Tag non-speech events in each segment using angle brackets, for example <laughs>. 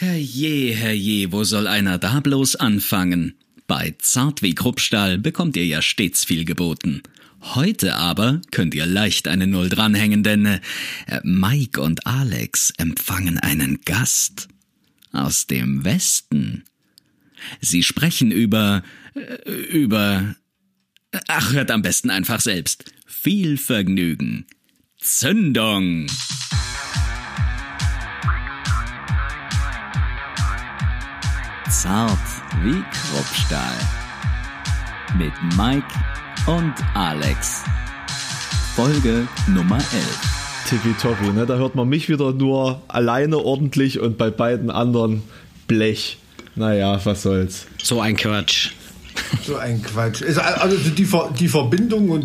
Herrje, herrje, wo soll einer da bloß anfangen? Bei Zart wie Kruppstahl bekommt ihr ja stets viel geboten. Heute aber könnt ihr leicht eine Null dranhängen, denn äh, Mike und Alex empfangen einen Gast aus dem Westen. Sie sprechen über äh, über Ach, hört am besten einfach selbst. Viel Vergnügen. Zündung. Zart wie Kruppstahl. Mit Mike und Alex. Folge Nummer 11. Tippitoppi, ne? Da hört man mich wieder nur alleine ordentlich und bei beiden anderen Blech. Naja, was soll's. So ein Quatsch. So ein Quatsch. Also die, Ver die Verbindung und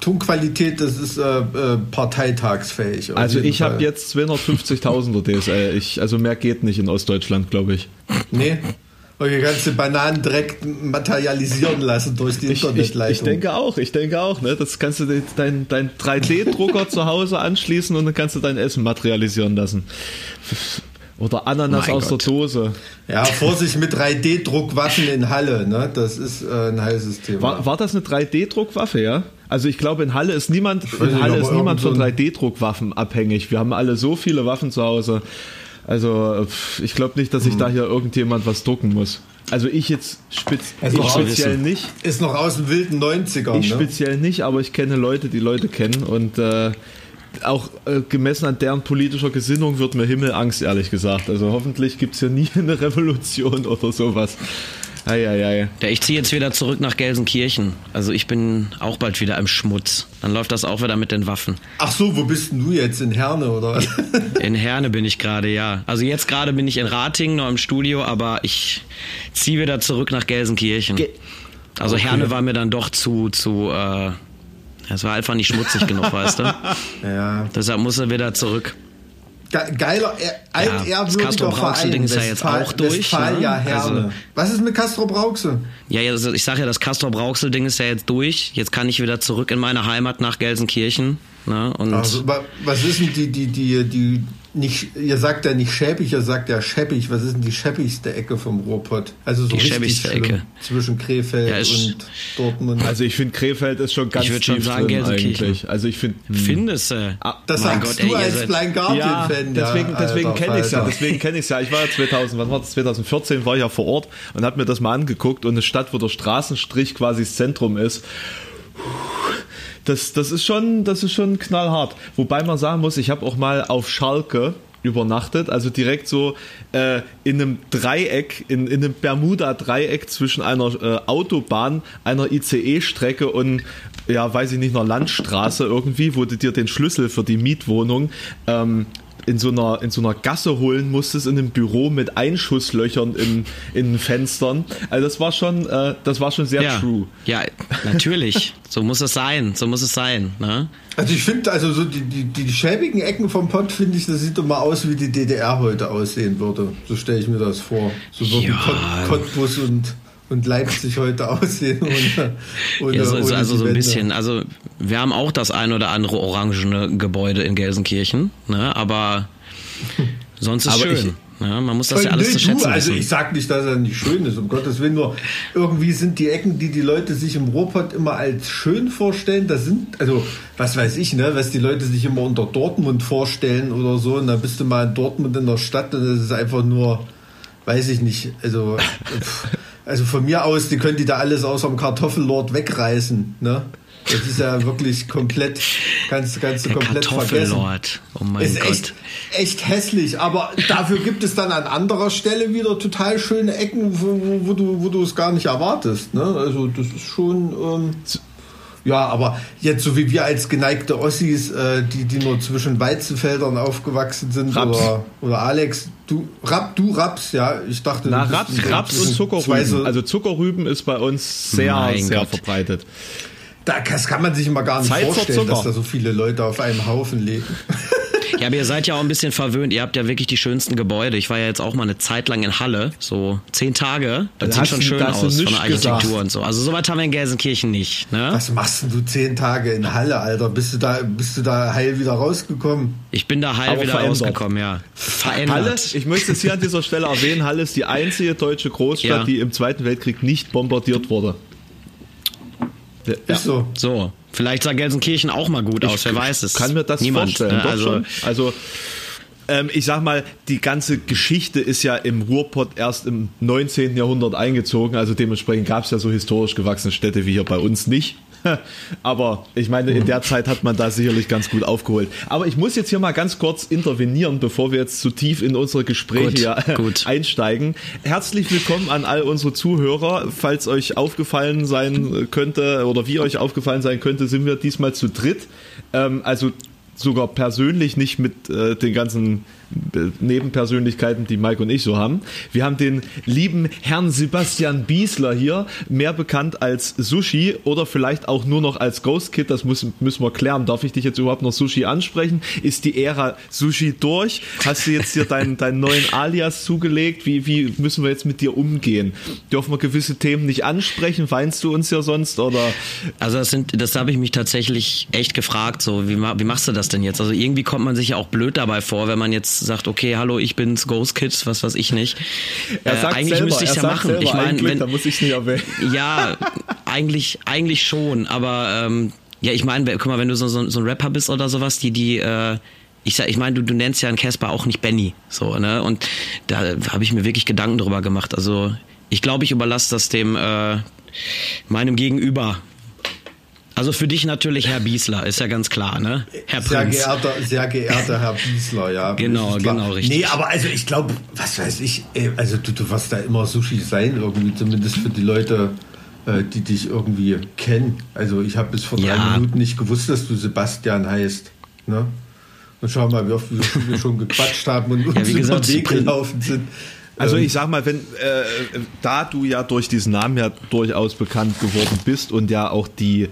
Tonqualität, das ist äh, äh, parteitagsfähig. Also ich habe jetzt 250.000er DSL. Ich, also mehr geht nicht in Ostdeutschland, glaube ich. Nee. Okay, kannst du Bananen direkt materialisieren lassen durch die ich, Internetleitung. Ich, ich, denke auch, ich denke auch. Ne? Das kannst du dein, dein 3D-Drucker zu Hause anschließen und dann kannst du dein Essen materialisieren lassen. Oder Ananas mein aus Gott. der Dose. Ja, Vorsicht mit 3D-Druckwaffen in Halle, ne? Das ist äh, ein heißes Thema. War, war das eine 3D-Druckwaffe, ja? Also ich glaube, in Halle ist niemand, in Halle ist niemand von 3D-Druckwaffen abhängig. Wir haben alle so viele Waffen zu Hause. Also ich glaube nicht, dass sich hm. da hier irgendjemand was drucken muss. Also ich jetzt spez also ich speziell nicht. Ist noch aus dem wilden 90er. Ich ne? speziell nicht, aber ich kenne Leute, die Leute kennen und äh, auch äh, gemessen an deren politischer Gesinnung wird mir Himmelangst, ehrlich gesagt. Also hoffentlich gibt es hier nie <laughs> eine Revolution oder sowas. Eieiei. Ja, ich ziehe jetzt wieder zurück nach Gelsenkirchen. Also ich bin auch bald wieder im Schmutz. Dann läuft das auch wieder mit den Waffen. Ach so, wo bist denn du jetzt? In Herne oder was? <laughs> In Herne bin ich gerade, ja. Also jetzt gerade bin ich in Ratingen noch im Studio, aber ich ziehe wieder zurück nach Gelsenkirchen. Ge also okay. Herne war mir dann doch zu, zu äh, es war einfach nicht schmutzig genug, weißt du? <laughs> Ja. Deshalb muss er wieder zurück. Geiler, altehrwürdiger ja, das Castro Brauxel Ding ist ja jetzt auch durch. Westfalia ne? Also, Was ist mit Castro Brauxel? Ja, also ich sage ja, das Castro Brauxel Ding ist ja jetzt durch. Jetzt kann ich wieder zurück in meine Heimat nach Gelsenkirchen. Ne? Und also, was ist denn die, die, die, die nicht, ihr sagt ja nicht schäbig, ihr sagt ja scheppig. Was ist denn die scheppigste Ecke vom Ruhrpott? Also so die schäbigste Ecke. Zwischen Krefeld ja, und Dortmund. Also ich finde Krefeld ist schon ganz ich tief schon sagen, drin eigentlich. Also ich finde. Hm. Findest du? Ah, das sagst Gott, du ey, als Blind Guardian ja, Fan. Deswegen, ja, deswegen kenne ich es ja. Deswegen kenne ich ja. Ich war ja 2000, wann war das? 2014 war ich ja vor Ort und habe mir das mal angeguckt und eine Stadt, wo der Straßenstrich quasi das Zentrum ist das, das ist schon, das ist schon knallhart. Wobei man sagen muss, ich habe auch mal auf Schalke übernachtet, also direkt so äh, in einem Dreieck, in, in einem Bermuda-Dreieck zwischen einer äh, Autobahn, einer ICE-Strecke und ja, weiß ich nicht, einer Landstraße irgendwie, wo du dir den Schlüssel für die Mietwohnung ähm, in so einer, in so einer Gasse holen musstest, in einem Büro mit Einschusslöchern in, in den Fenstern. Also das war schon, äh, das war schon sehr ja. true. Ja, natürlich. so muss es sein. So muss es sein. Ne? Also ich finde, also so die, die, die schäbigen Ecken vom Pott, finde ich, das sieht doch mal aus, wie die DDR heute aussehen würde. So stelle ich mir das vor. So würden ja. Cottbus und und Leipzig heute aussehen. <laughs> Ohne, ohne, ja, so, ohne also so ein bisschen. Also wir haben auch das ein oder andere orangene Gebäude in Gelsenkirchen, ne? aber <laughs> sonst ist aber schön. Ich, ja, man muss das ja alles zu schätzen du, Also ich sag nicht, dass er nicht schön ist, um Gottes Willen, nur irgendwie sind die Ecken, die die Leute sich im Ruhrpott immer als schön vorstellen, das sind, also was weiß ich, ne, was die Leute sich immer unter Dortmund vorstellen oder so, und dann bist du mal in Dortmund in der Stadt und das ist einfach nur, weiß ich nicht, also <laughs> Also von mir aus, die können die da alles außer dem Kartoffellord wegreißen, ne? Das ist ja wirklich komplett, kannst, kannst du Der komplett vergessen. Oh mein ist Gott. Echt, echt hässlich, aber dafür gibt es dann an anderer Stelle wieder total schöne Ecken, wo, wo, wo du, wo du es gar nicht erwartest. Ne? Also das ist schon. Ähm, ja, aber jetzt so wie wir als geneigte Ossis, äh, die, die nur zwischen Weizenfeldern aufgewachsen sind, Raps. oder, oder Alex, du, Rap, du Raps, ja, ich dachte. Na, Raps, Raps und Zuckerrüben. Also Zuckerrüben ist bei uns sehr, mein sehr Gott. verbreitet. das kann man sich immer gar nicht Zeit vorstellen, dass da so viele Leute auf einem Haufen leben. Ja, aber ihr seid ja auch ein bisschen verwöhnt. Ihr habt ja wirklich die schönsten Gebäude. Ich war ja jetzt auch mal eine Zeit lang in Halle, so zehn Tage. Das Da sieht schon schön aus von der Architektur gesagt. und so. Also soweit haben wir in Gelsenkirchen nicht. Ne? Was machst denn du zehn Tage in Halle, Alter? Bist du da, bist du da heil wieder rausgekommen? Ich bin da heil Aber wieder verändert. rausgekommen, ja. Verändert. Halle, ich möchte es hier an dieser Stelle erwähnen, Halle ist die einzige deutsche Großstadt, Ja. die im Zweiten Weltkrieg nicht bombardiert wurde. Ja. Ist so. So, vielleicht sah Gelsenkirchen auch mal gut aus, wer weiß es. kann mir das Niemand, vorstellen. ne? Doch also, schon. Also ähm, ich sag mal, die ganze Geschichte ist ja im Ruhrpott erst im 19. Jahrhundert eingezogen. Also dementsprechend gab es ja so historisch gewachsene Städte wie hier bei uns nicht. <laughs> Aber ich meine, in der Zeit hat man da sicherlich ganz gut aufgeholt. Aber ich muss jetzt hier mal ganz kurz intervenieren, bevor wir jetzt zu tief in unsere Gespräche Gut, ja, gut. einsteigen. Herzlich willkommen an all unsere Zuhörer. Falls euch aufgefallen sein könnte oder wie euch aufgefallen sein könnte, sind wir diesmal zu dritt. Ähm, also sogar persönlich nicht mit äh, den ganzen äh, Nebenpersönlichkeiten, die Mike und ich so haben. Wir haben den lieben Herrn Sebastian Biesler hier, mehr bekannt als Sushi oder vielleicht auch nur noch als Ghost Kid, das muss, müssen wir klären. Darf ich dich jetzt überhaupt noch Sushi ansprechen? Ist die Ära Sushi durch? Hast du jetzt hier deinen, deinen neuen Alias zugelegt? Wie, wie müssen wir jetzt mit dir umgehen? Dürfen wir gewisse Themen nicht ansprechen? Weinst du uns ja sonst oder? also das sind, das habe ich mich tatsächlich echt gefragt, so, wie, wie machst du das denn jetzt? Also irgendwie kommt man sich ja auch blöd dabei vor, wenn man jetzt sagt, okay, hallo, ich bin's, Ghost Kids, was weiß ich nicht. Er Äh, sagt eigentlich selber, müsste ich ja machen. Ich meine, wenn, da muss ich nicht erwähnen. <laughs> Ja, eigentlich, eigentlich schon, aber ähm, ja, ich meine, guck mal, wenn du so, so, so ein Rapper bist oder sowas, die, die, äh, ich sag, ich meine, du, du nennst ja einen Casper auch nicht Benny, so, ne? Und da habe ich mir wirklich Gedanken drüber gemacht. Also ich glaube, ich überlasse das dem äh, meinem Gegenüber. Also für dich natürlich Herr Biesler, ist ja ganz klar, ne? Herr Sehr Prinz. geehrter, sehr geehrter Herr Biesler, ja. Genau, genau, richtig. Nee, aber also ich glaube, was weiß ich, ey, also du, du wirst da immer Sushi sein, irgendwie, zumindest für die Leute, äh, die dich irgendwie kennen. Also ich habe bis vor drei Ja. Minuten nicht gewusst, dass du Sebastian heißt. Ne? Und schau mal, wie oft wir wir schon gequatscht haben und uns wie über gesagt, den Weg gelaufen sind. Also Ähm, ich sag mal, wenn äh, da du ja durch diesen Namen ja durchaus bekannt geworden bist und ja auch die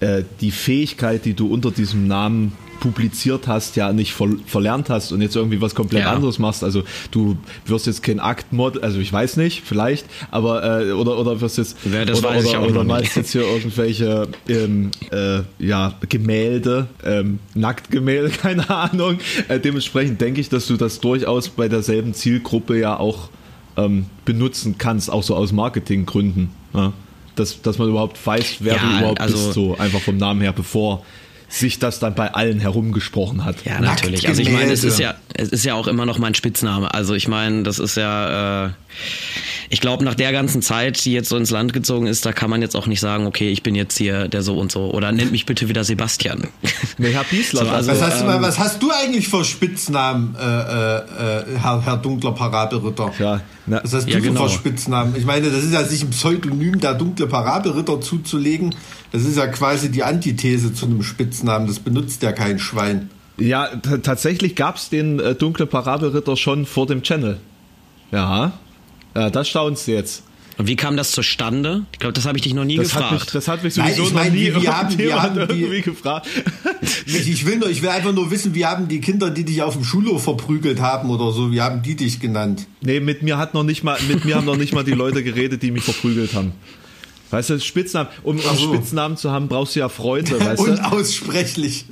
äh, die Fähigkeit, die du unter diesem Namen publiziert hast, ja nicht ver verlernt hast und jetzt irgendwie was komplett Ja. anderes machst. Also du wirst jetzt kein Aktmod, also ich weiß nicht, vielleicht, aber äh, oder oder wirst jetzt Ja, das oder, weiß ich oder, auch oder malst jetzt hier irgendwelche ähm, äh, ja Gemälde, ähm, Nacktgemälde, <laughs> keine Ahnung. Äh, dementsprechend denke ich, dass du das durchaus bei derselben Zielgruppe ja auch ähm, benutzen kannst, auch so aus Marketinggründen. Ja? Dass, dass man überhaupt weiß, wer Ja, du überhaupt also- bist, so einfach vom Namen her, bevor sich das dann bei allen herumgesprochen hat. Ja, natürlich. Also ich meine, es ist ja, es ist ja auch immer noch mein Spitzname. Also ich meine, das ist ja, äh, ich glaube, nach der ganzen Zeit, die jetzt so ins Land gezogen ist, da kann man jetzt auch nicht sagen, okay, ich bin jetzt hier der so und so. Oder nennt mich bitte wieder Sebastian. <laughs> Nee, Herr Biesler, So, also- was, hast du, ähm, was hast du eigentlich für Spitznamen, äh, äh, äh, Herr, Herr dunkler Parabelritter? Ja, na- hast du Ja, genau. Spitznamen? Ich meine, das ist ja sich ein Pseudonym der dunkle Parabelritter zuzulegen. Das ist ja quasi die Antithese zu einem Spitznamen. Das benutzt ja kein Schwein. Ja, tatsächlich gab's den äh, dunkle Parabelritter schon vor dem Channel. Ja, äh, das staunst du jetzt. Und wie kam das zustande? Ich glaube, das habe ich dich noch nie Das hat, mich, gefragt. das hat mich Nein, sowieso ich meine, noch nie wir- haben- wir haben die- irgendwie gefragt. <laughs> Ich, ich will nur, ich will einfach nur wissen, wie haben die Kinder, die dich auf dem Schulhof verprügelt haben oder so, wie haben die dich genannt? Nee, mit mir hat noch nicht mal, mit mir haben noch nicht mal die Leute geredet, die mich verprügelt haben. Weißt du, Spitznamen, um, um so. Spitznamen zu haben, brauchst du ja Freunde, weißt du? Unaussprechlich.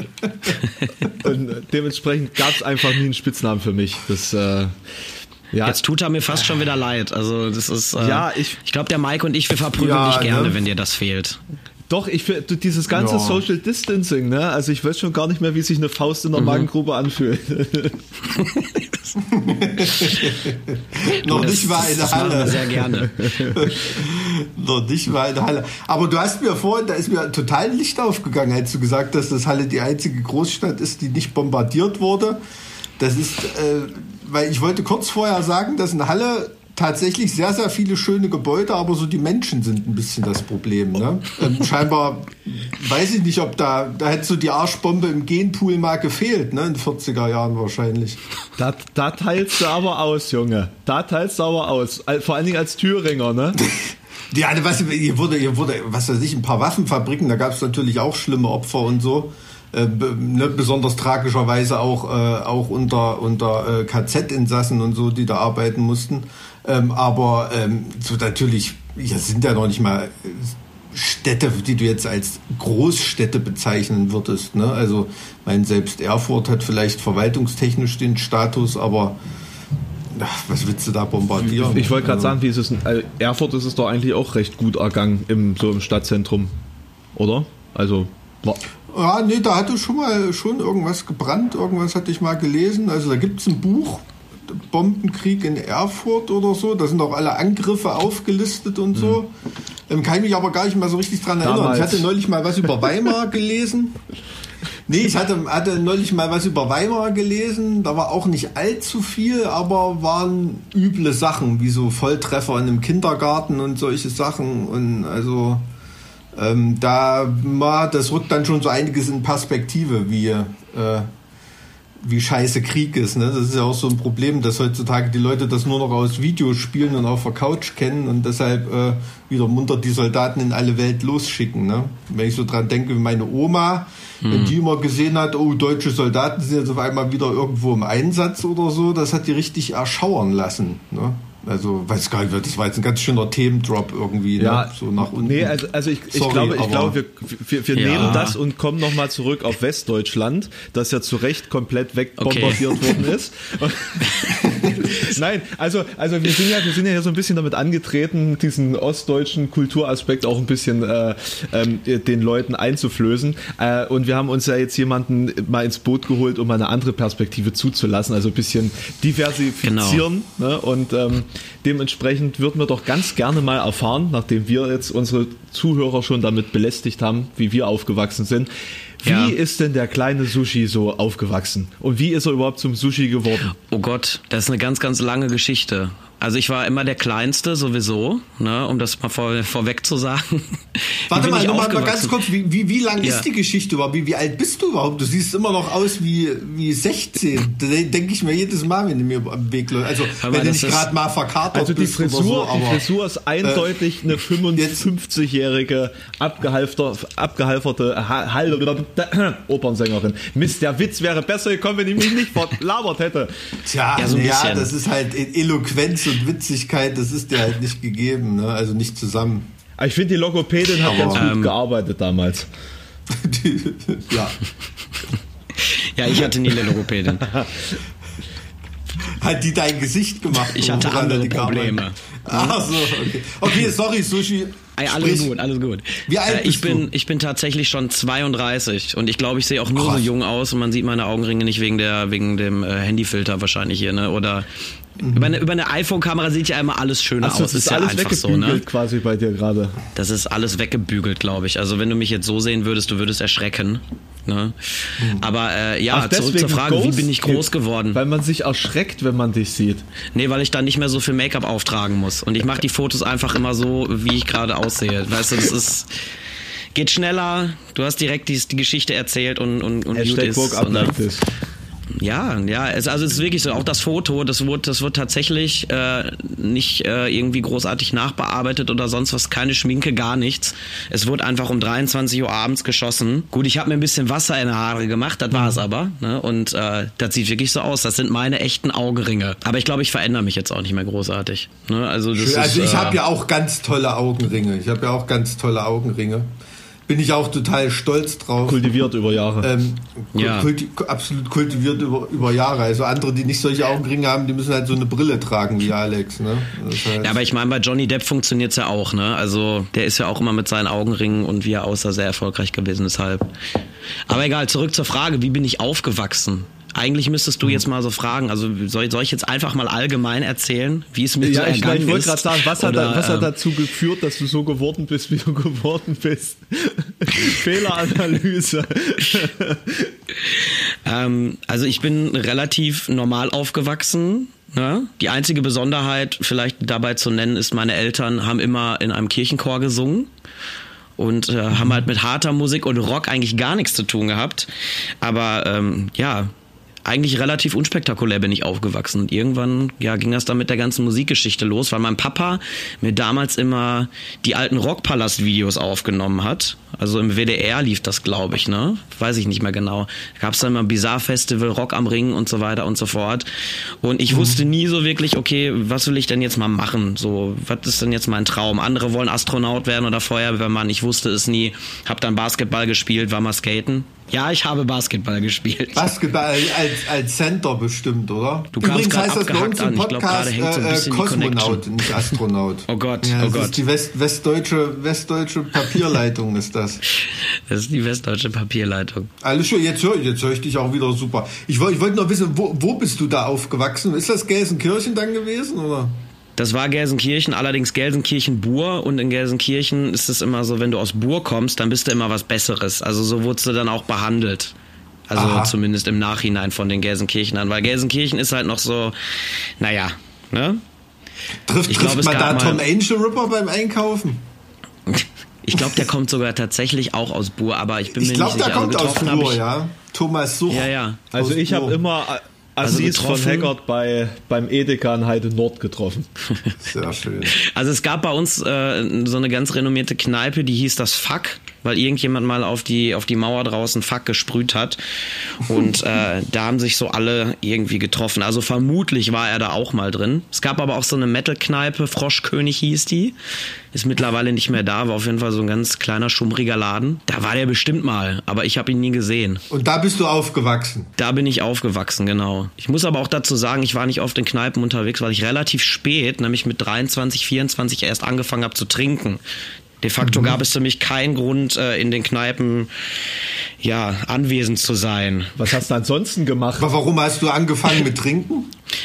<laughs> Und dementsprechend gab's einfach nie einen Spitznamen für mich. Das, äh, ja, Jetzt tut er mir fast schon wieder leid. Also das ist. Äh, Ja, ich- Ich glaube, der Mike und ich, wir verprügeln Ja, dich gerne, ne? wenn dir das fehlt. doch, ich finde dieses ganze Ja. Social Distancing, ne? Also ich weiß schon gar nicht mehr, wie sich eine Faust in der Magengrube anfühlt. <laughs> Noch Das- nicht mal wir Halle. sehr gerne. <laughs> Noch nicht mal in der Halle. Aber du hast mir vorhin, da ist mir total Licht aufgegangen, als du gesagt hast, dass Halle die einzige Großstadt ist, die nicht bombardiert wurde. Das ist, äh, weil ich wollte kurz vorher sagen, dass in Halle tatsächlich sehr, sehr viele schöne Gebäude, aber so die Menschen sind ein bisschen das Problem. Ne? Ähm, scheinbar, weiß ich nicht, ob da, da hätte so die Arschbombe im Genpool mal gefehlt, ne? in den 40er Jahren wahrscheinlich. da, da teilst du aber aus, Junge. Da teilst du aber aus. Vor allen Dingen als Thüringer, ne? <laughs> Ja, also was, hier wurde, hier wurde, was weiß ich, ein paar Waffenfabriken, da gab es natürlich auch schlimme Opfer und so. Äh, ne, besonders tragischerweise auch, äh, auch unter, unter äh, KZ-Insassen und so, die da arbeiten mussten. Ähm, aber ähm, so natürlich, ja, sind ja noch nicht mal Städte, die du jetzt als Großstädte bezeichnen würdest. Ne? Also, mein selbst Erfurt hat vielleicht verwaltungstechnisch den Status, aber ach, was willst du da bombardieren? Ich, ich wollte gerade also, sagen, wie ist es, also Erfurt ist es doch eigentlich auch recht gut ergangen im so im Stadtzentrum, oder? Also ja, nee, da hatte schon mal schon irgendwas gebrannt, irgendwas hatte ich mal gelesen. Also da gibt es ein Buch, Bombenkrieg in Erfurt oder so. Da sind auch alle Angriffe aufgelistet und so. Mhm. Ähm, kann ich mich aber gar nicht mal so richtig dran erinnern. Damals. Ich hatte neulich mal was über Weimar <laughs> gelesen. Nee, ich hatte, hatte neulich mal was über Weimar gelesen. Da war auch nicht allzu viel, aber waren üble Sachen, wie so Volltreffer in einem Kindergarten und solche Sachen. Und also ähm, da, das rückt dann schon so einiges in Perspektive, wie äh, wie scheiße Krieg ist. Ne? Das ist ja auch so ein Problem, dass heutzutage die Leute das nur noch aus Videospielen und auf der Couch kennen und deshalb äh, wieder munter die Soldaten in alle Welt losschicken. Ne? Wenn ich so dran denke, wie meine Oma, mhm. wenn die immer gesehen hat, oh, deutsche Soldaten sind jetzt auf einmal wieder irgendwo im Einsatz oder so, das hat die richtig erschauern lassen. Ne? Also, weiß gar nicht, das war jetzt ein ganz schöner Themendrop irgendwie, ne? ja, ne? so nach unten. Nee, also, also ich, Sorry, ich glaube, ich glaube wir, wir, wir ja. nehmen das und kommen nochmal zurück auf Westdeutschland, das ja zu Recht komplett wegbombardiert okay. worden ist. <laughs> Nein, also, also wir sind ja, wir sind ja hier so ein bisschen damit angetreten, diesen ostdeutschen Kulturaspekt auch ein bisschen äh, ähm, den Leuten einzuflößen. Äh, und wir haben uns ja jetzt jemanden mal ins Boot geholt, um eine andere Perspektive zuzulassen, also ein bisschen diversifizieren. Genau. Ne? Und ähm, dementsprechend würden wir doch ganz gerne mal erfahren, nachdem wir jetzt unsere Zuhörer schon damit belästigt haben, wie wir aufgewachsen sind, wie ja. ist denn der kleine Sushi so aufgewachsen? Und wie ist er überhaupt zum Sushi geworden? Oh Gott, das ist eine ganz, ganz lange Geschichte. Also ich war immer der Kleinste sowieso, ne, um das mal vor, vorweg zu sagen. Warte mal, mal, mal ganz kurz, wie, wie, wie lang ja. ist die Geschichte überhaupt? Wie, wie alt bist du überhaupt? Du siehst immer noch aus wie, wie 16. Da denke ich mir jedes Mal, wenn du mir am Weg läufst. Also mal, wenn du nicht gerade mal verkatert Also die Frisur, so, aber, die Frisur ist eindeutig äh, eine 55-jährige abgehalfter, abgehalferte Hall Opernsängerin. Mist, der Witz wäre besser gekommen, wenn ich mich nicht verlabert hätte. Tja, ja, so ja das ist halt Eloquenz und Witzigkeit, das ist dir halt nicht gegeben, ne? also nicht zusammen. Ich finde, die Logopädin hat ganz gut ähm, gearbeitet damals. <laughs> ja. ja, ich hatte nie eine Logopädin. Hat die dein Gesicht gemacht? Ich hatte andere Probleme. Ach so, okay. Okay, sorry, Sushi. Ey, alles Sprich. gut, alles gut. Wie alt äh, bist ich bin, du? Ich bin tatsächlich schon 32 und ich glaube, ich sehe auch nur Krass. so jung aus und man sieht meine Augenringe nicht wegen der wegen dem äh, Handyfilter wahrscheinlich hier, ne? Oder Mhm. Über eine, über eine iPhone-Kamera sieht ja immer alles schöner also, aus. Das ist, ist ja alles einfach so, ne? quasi bei dir gerade. Das ist alles weggebügelt, glaube ich. Also wenn du mich jetzt so sehen würdest, du würdest erschrecken. Ne? Mhm. Aber äh, ja, Ach, zurück zur Frage, Ghost wie bin ich groß geworden? Weil man sich erschreckt, wenn man dich sieht. Nee, weil ich dann nicht mehr so viel Make-up auftragen muss. Und ich mache die Fotos einfach immer so, wie ich gerade aussehe. Weißt du, das ist geht schneller. Du hast direkt die, die Geschichte erzählt und und und Hashtag gut ist. Ja, ja, es, also es ist wirklich so, auch das Foto, das wird, das wird tatsächlich äh, nicht äh, irgendwie großartig nachbearbeitet oder sonst was, keine Schminke, gar nichts. Es wird einfach um 23 Uhr abends geschossen. Gut, ich habe mir ein bisschen Wasser in die Haare gemacht, das war es aber. Ne? Und äh, das sieht wirklich so aus. Das sind meine echten Augenringe. Aber ich glaube, ich verändere mich jetzt auch nicht mehr großartig. Ne? Also, das also ist, ich habe äh, ja auch ganz tolle Augenringe. Ich habe ja auch ganz tolle Augenringe bin ich auch total stolz drauf. Kultiviert über Jahre. Ähm, ja. Kulti absolut kultiviert über, über Jahre. Also andere, die nicht solche Augenringe haben, die müssen halt so eine Brille tragen wie Alex. Ne? Heißt ja, aber ich meine, bei Johnny Depp funktioniert es ja auch. Ne? Also der ist ja auch immer mit seinen Augenringen und wie er aussah sehr erfolgreich gewesen. Deshalb. Aber egal, zurück zur Frage, wie bin ich aufgewachsen? Eigentlich müsstest du jetzt mal so fragen, also soll, soll ich jetzt einfach mal allgemein erzählen, wie es mir ja, so ergangen ich, ich wollte gerade sagen, was, Oder, hat, was ähm, hat dazu geführt, dass du so geworden bist, wie du <laughs> geworden bist? <laughs> Fehleranalyse. <laughs> ähm, also ich bin relativ normal aufgewachsen. Ja? Die einzige Besonderheit vielleicht dabei zu nennen ist, meine Eltern haben immer in einem Kirchenchor gesungen und äh, haben halt mit harter Musik und Rock eigentlich gar nichts zu tun gehabt. Aber ähm, ja, eigentlich relativ unspektakulär bin ich aufgewachsen. Und irgendwann ja, ging das dann mit der ganzen Musikgeschichte los, weil mein Papa mir damals immer die alten Rockpalast-Videos aufgenommen hat. Also im WDR lief das, glaube ich, ne? Weiß ich nicht mehr genau. Da gab es dann immer Bizarre Festival, Rock am Ring und so weiter und so fort. Und ich mhm. wusste nie so wirklich, okay, was will ich denn jetzt mal machen? So, was ist denn jetzt mein Traum? Andere wollen Astronaut werden oder Feuerwehrmann. Ich wusste es nie. Hab dann Basketball gespielt, war mal skaten. Ja, ich habe Basketball gespielt. Basketball als, als Center bestimmt, oder? Du Übrigens heißt das bei uns im Podcast glaub, äh, so Kosmonaut, nicht Astronaut. <laughs> oh Gott, ja, oh Gott. Ist die West, westdeutsche, westdeutsche Papierleitung ist das. Das ist die westdeutsche Papierleitung. Alles schön, jetzt höre jetzt hör ich dich auch wieder super. Ich, ich wollte noch wissen, wo, wo bist du da aufgewachsen? Ist das Gelsenkirchen dann gewesen, oder? Das war Gelsenkirchen, allerdings Gelsenkirchen-Bur und in Gelsenkirchen ist es immer so, wenn du aus Bur kommst, dann bist du immer was Besseres. Also so wurdest du dann auch behandelt. Also Aha. zumindest im Nachhinein von den Gelsenkirchenern, weil Gelsenkirchen ist halt noch so, naja, ne? Trifft, ich trifft glaub, man da Tom Angel Ripper beim Einkaufen? Ich glaube, der kommt sogar tatsächlich auch aus Bur, aber ich bin ich mir glaub, nicht sicher. Ich glaube, der kommt also, aus Bur, ja. Thomas Such. Ja, ja. Also ich habe immer also also von Haggard bei, beim Edeka in Heide Nord getroffen. Sehr schön. Also es gab bei uns äh, so eine ganz renommierte Kneipe, die hieß das Fuck, weil irgendjemand mal auf die, auf die Mauer draußen Fuck gesprüht hat. Und äh, <laughs> da haben sich so alle irgendwie getroffen. Also vermutlich war er da auch mal drin. Es gab aber auch so eine Metal-Kneipe, Froschkönig hieß die ist mittlerweile nicht mehr da, war auf jeden Fall so ein ganz kleiner, schummriger Laden. Da war der bestimmt mal, aber ich habe ihn nie gesehen. Und da bist du aufgewachsen? Da bin ich aufgewachsen, genau. Ich muss aber auch dazu sagen, ich war nicht oft in Kneipen unterwegs, weil ich relativ spät, nämlich mit 23, 24 erst angefangen habe zu trinken. De facto mhm. gab es für mich keinen Grund, äh, in den Kneipen ja, anwesend zu sein. Was hast du ansonsten gemacht? Aber warum hast du angefangen mit Trinken?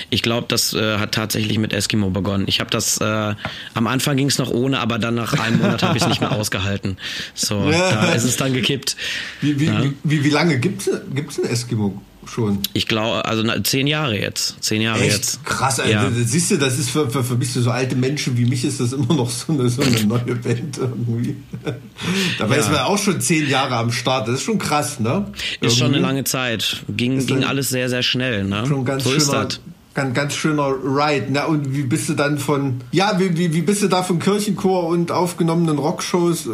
Ich glaube, das äh, hat tatsächlich mit Eskimo begonnen. Ich habe das, äh, am Anfang ging es noch ohne, aber dann nach einem Monat habe ich es nicht mehr ausgehalten. So, ja. da ist es dann gekippt. Wie, wie, ja. wie, wie lange gibt es ein Eskimo? Schon. Ich glaube, also na, zehn Jahre jetzt. Zehn Jahre Echt? jetzt. Krass, Alter. Ja. Siehst du, das ist für, für, für mich so alte Menschen wie mich ist das immer noch so eine, so eine <laughs> neue Band irgendwie. <laughs> Dabei ja. ist man auch schon zehn Jahre am Start. Das ist schon krass, ne? Irgendwie. Ist schon eine lange Zeit. Ging, ging alles sehr, sehr schnell, ne? Schon ganz so schöner, ganz, ganz schöner Ride. Na, und wie bist du dann von, ja, wie, wie, wie bist du da von Kirchenchor und aufgenommenen Rockshows äh,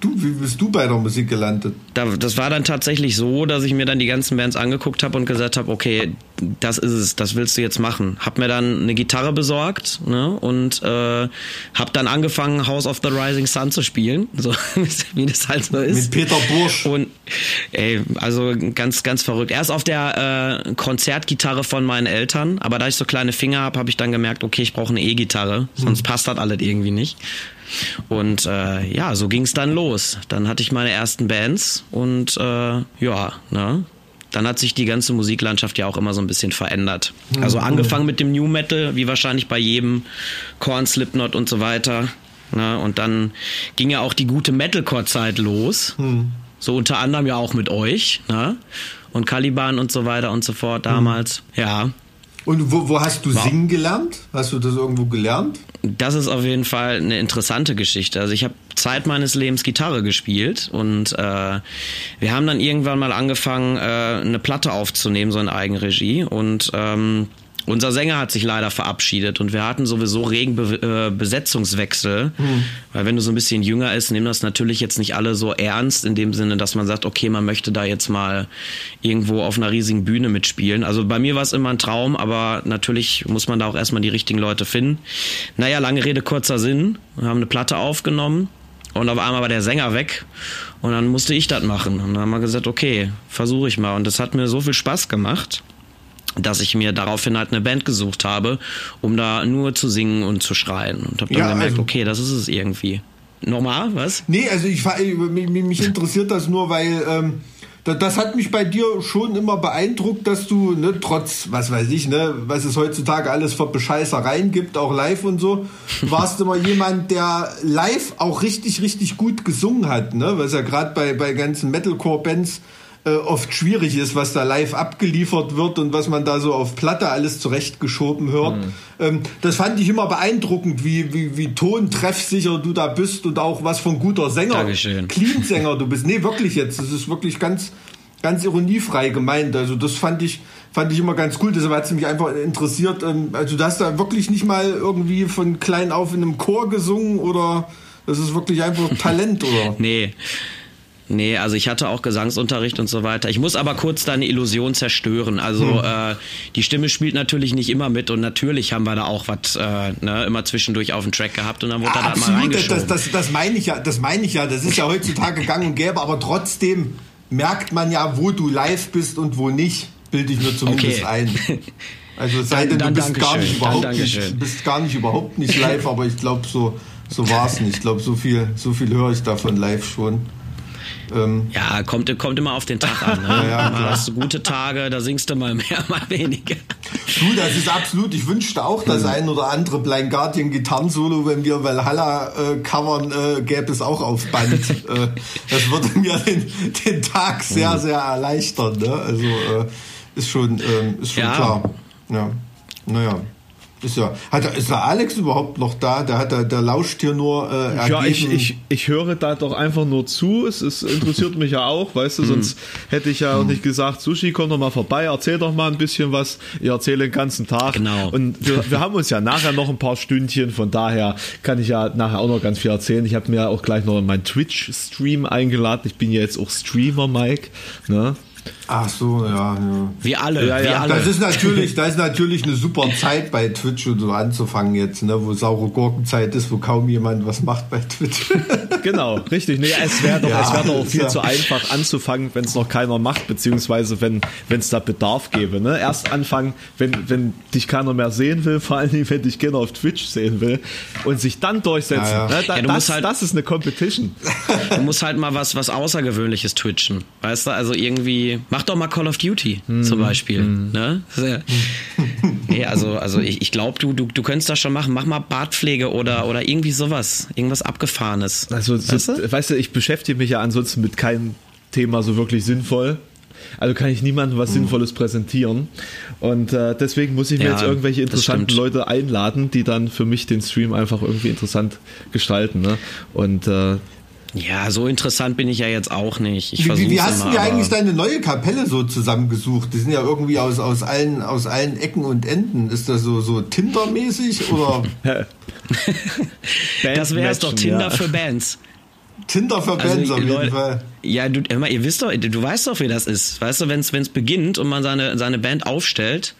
Du, wie bist du bei der Musik gelandet? das war dann tatsächlich so, dass ich mir dann die ganzen Bands angeguckt habe und gesagt habe, okay, das ist es, das willst du jetzt machen. Hab mir dann eine Gitarre besorgt ne, und äh, hab dann angefangen, House of the Rising Sun zu spielen, <laughs> so wie das halt so ist. Mit Peter Bursch. Und ey, also ganz, ganz verrückt. Erst auf der äh, Konzertgitarre von meinen Eltern, aber da ich so kleine Finger habe, habe ich dann gemerkt, okay, ich brauche eine E-Gitarre, sonst hm. passt das alles irgendwie nicht. Und äh, ja, so ging es dann los. Dann hatte ich meine ersten Bands und äh, ja, ne? Dann hat sich die ganze Musiklandschaft ja auch immer so ein bisschen verändert. Mhm. Also angefangen mit dem New Metal, wie wahrscheinlich bei jedem Korn, Slipknot und so weiter. Ne? Und dann ging ja auch die gute Metalcore-Zeit los. Mhm. So unter anderem ja auch mit euch. Ne? Und Caliban und so weiter und so fort damals. Mhm. Ja. Und wo, wo hast du wow. singen gelernt? Hast du das irgendwo gelernt? Das ist auf jeden Fall eine interessante Geschichte. Also ich habe Zeit meines Lebens Gitarre gespielt und äh, wir haben dann irgendwann mal angefangen, äh, eine Platte aufzunehmen, so in Eigenregie und ähm, unser Sänger hat sich leider verabschiedet und wir hatten sowieso regen Be äh, Besetzungswechsel, mhm. weil wenn du so ein bisschen jünger ist, nehmen das natürlich jetzt nicht alle so ernst in dem Sinne, dass man sagt, okay, man möchte da jetzt mal irgendwo auf einer riesigen Bühne mitspielen. Also bei mir war es immer ein Traum, aber natürlich muss man da auch erstmal die richtigen Leute finden. Naja, lange Rede, kurzer Sinn. Wir haben eine Platte aufgenommen und auf einmal war der Sänger weg und dann musste ich das machen. Und dann haben wir gesagt, okay, versuche ich mal. Und das hat mir so viel Spaß gemacht dass ich mir daraufhin halt eine Band gesucht habe, um da nur zu singen und zu schreien. Und habe dann ja, gemerkt, also, okay, das ist es irgendwie. Nochmal, was? Nee, also ich mich, mich interessiert das nur, weil ähm, das hat mich bei dir schon immer beeindruckt, dass du, ne, trotz, was weiß ich, ne, was es heutzutage alles für Bescheißereien gibt, auch live und so, warst immer jemand, der live auch richtig, richtig gut gesungen hat, ne, was ja gerade bei, bei ganzen Metalcore-Bands äh, oft schwierig ist, was da live abgeliefert wird und was man da so auf Platte alles zurechtgeschoben hört. Mhm. Ähm, das fand ich immer beeindruckend, wie, wie, wie tontreffsicher du da bist und auch was von guter Sänger, Clean-Sänger du bist. Nee, wirklich jetzt. Das ist wirklich ganz, ganz ironiefrei gemeint. Also das fand ich, fand ich immer ganz cool. Deshalb hat es mich einfach interessiert. Ähm, also du hast da wirklich nicht mal irgendwie von klein auf in einem Chor gesungen oder das ist wirklich einfach Talent, oder? <laughs> nee. Nee, also ich hatte auch Gesangsunterricht und so weiter. Ich muss aber kurz deine Illusion zerstören. Also hm. äh, die Stimme spielt natürlich nicht immer mit und natürlich haben wir da auch was äh, ne, immer zwischendurch auf dem Track gehabt und dann wurde ja, da mal reingeschoben. Das, das, das meine ich ja, das meine ich ja. Das ist ja heutzutage gang und gäbe, aber trotzdem merkt man ja, wo du live bist und wo nicht. Bilde ich mir zumindest okay. ein. Also sei denn, du bist gar, nicht überhaupt nicht, bist gar nicht überhaupt nicht live, aber ich glaube, so, so war es nicht. Ich glaube, so viel, so viel höre ich davon live schon. Ähm, ja, kommt, kommt immer auf den Tag an. Ne? <laughs> ja, ja, mal hast du gute Tage, da singst du mal mehr, <laughs> mal weniger. Du, das ist absolut. Ich wünschte auch, dass hm. ein oder andere Blind Guardian Gitarrensolo, wenn wir Valhalla äh, covern, äh, gäbe es auch auf Band. <laughs> äh, das würde mir den, den Tag sehr, hm. sehr erleichtern. Ne? Also äh, ist schon, ähm, ist schon ja. klar. Ja. Naja. Ist ja, hat, ist der Alex überhaupt noch da? Der, hat, der, der lauscht hier nur. Äh, ja, ich, ich, ich höre da doch einfach nur zu. Es, es interessiert mich ja auch, weißt du, <laughs> hm. sonst hätte ich ja auch hm. nicht gesagt, Sushi, komm doch mal vorbei, erzähl doch mal ein bisschen was. Ich erzähle den ganzen Tag. Genau. Und wir, wir haben uns ja nachher noch ein paar Stündchen, von daher kann ich ja nachher auch noch ganz viel erzählen. Ich habe mir auch gleich noch meinen Twitch-Stream eingeladen. Ich bin ja jetzt auch Streamer, Mike. Ne? Ach so, ja, ja. Wir alle, ja, ja. wir alle. Das ist natürlich, das ist natürlich eine super Zeit bei Twitch und so anzufangen jetzt, ne, wo saure Gurkenzeit ist, wo kaum jemand was macht bei Twitch. <laughs> genau, richtig. Nee, es wäre doch, ja, es wär doch viel ja. zu einfach anzufangen, wenn es noch keiner macht, beziehungsweise wenn es da Bedarf gäbe. Ne? Erst anfangen, wenn, wenn dich keiner mehr sehen will, vor allem wenn dich keiner auf Twitch sehen will und sich dann durchsetzen. Ja, ne? Da, das, halt, das ist eine Competition. Du musst halt mal was, was Außergewöhnliches twitchen. Weißt du, also irgendwie Mach doch mal Call of Duty hm. zum Beispiel. Hm. Ne? <laughs> Nee, also, also ich, ich glaube, du, du, du könntest das schon machen. Mach mal Bartpflege oder, oder irgendwie sowas. Irgendwas Abgefahrenes. Also, weißt, du? weißt du, ich beschäftige mich ja ansonsten mit keinem Thema so wirklich sinnvoll. Also kann ich niemandem was hm. Sinnvolles präsentieren. Und äh, deswegen muss ich mir ja, jetzt irgendwelche interessanten Leute einladen, die dann für mich den Stream einfach irgendwie interessant gestalten. Ne? Und äh, ja, so interessant bin ich ja jetzt auch nicht. Ich wie, wie hast du dir eigentlich deine neue Kapelle so zusammengesucht? Die sind ja irgendwie aus, aus, allen, aus allen Ecken und Enden. Ist das so, so Tinder-mäßig oder? <laughs> das wäre es doch Tinder ja. für Bands. Tinder für also, Bands auf jeden Leute, Fall. Ja, du, immer, ihr wisst doch, du weißt doch, wie das ist. Weißt du, wenn es beginnt und man seine, seine Band aufstellt,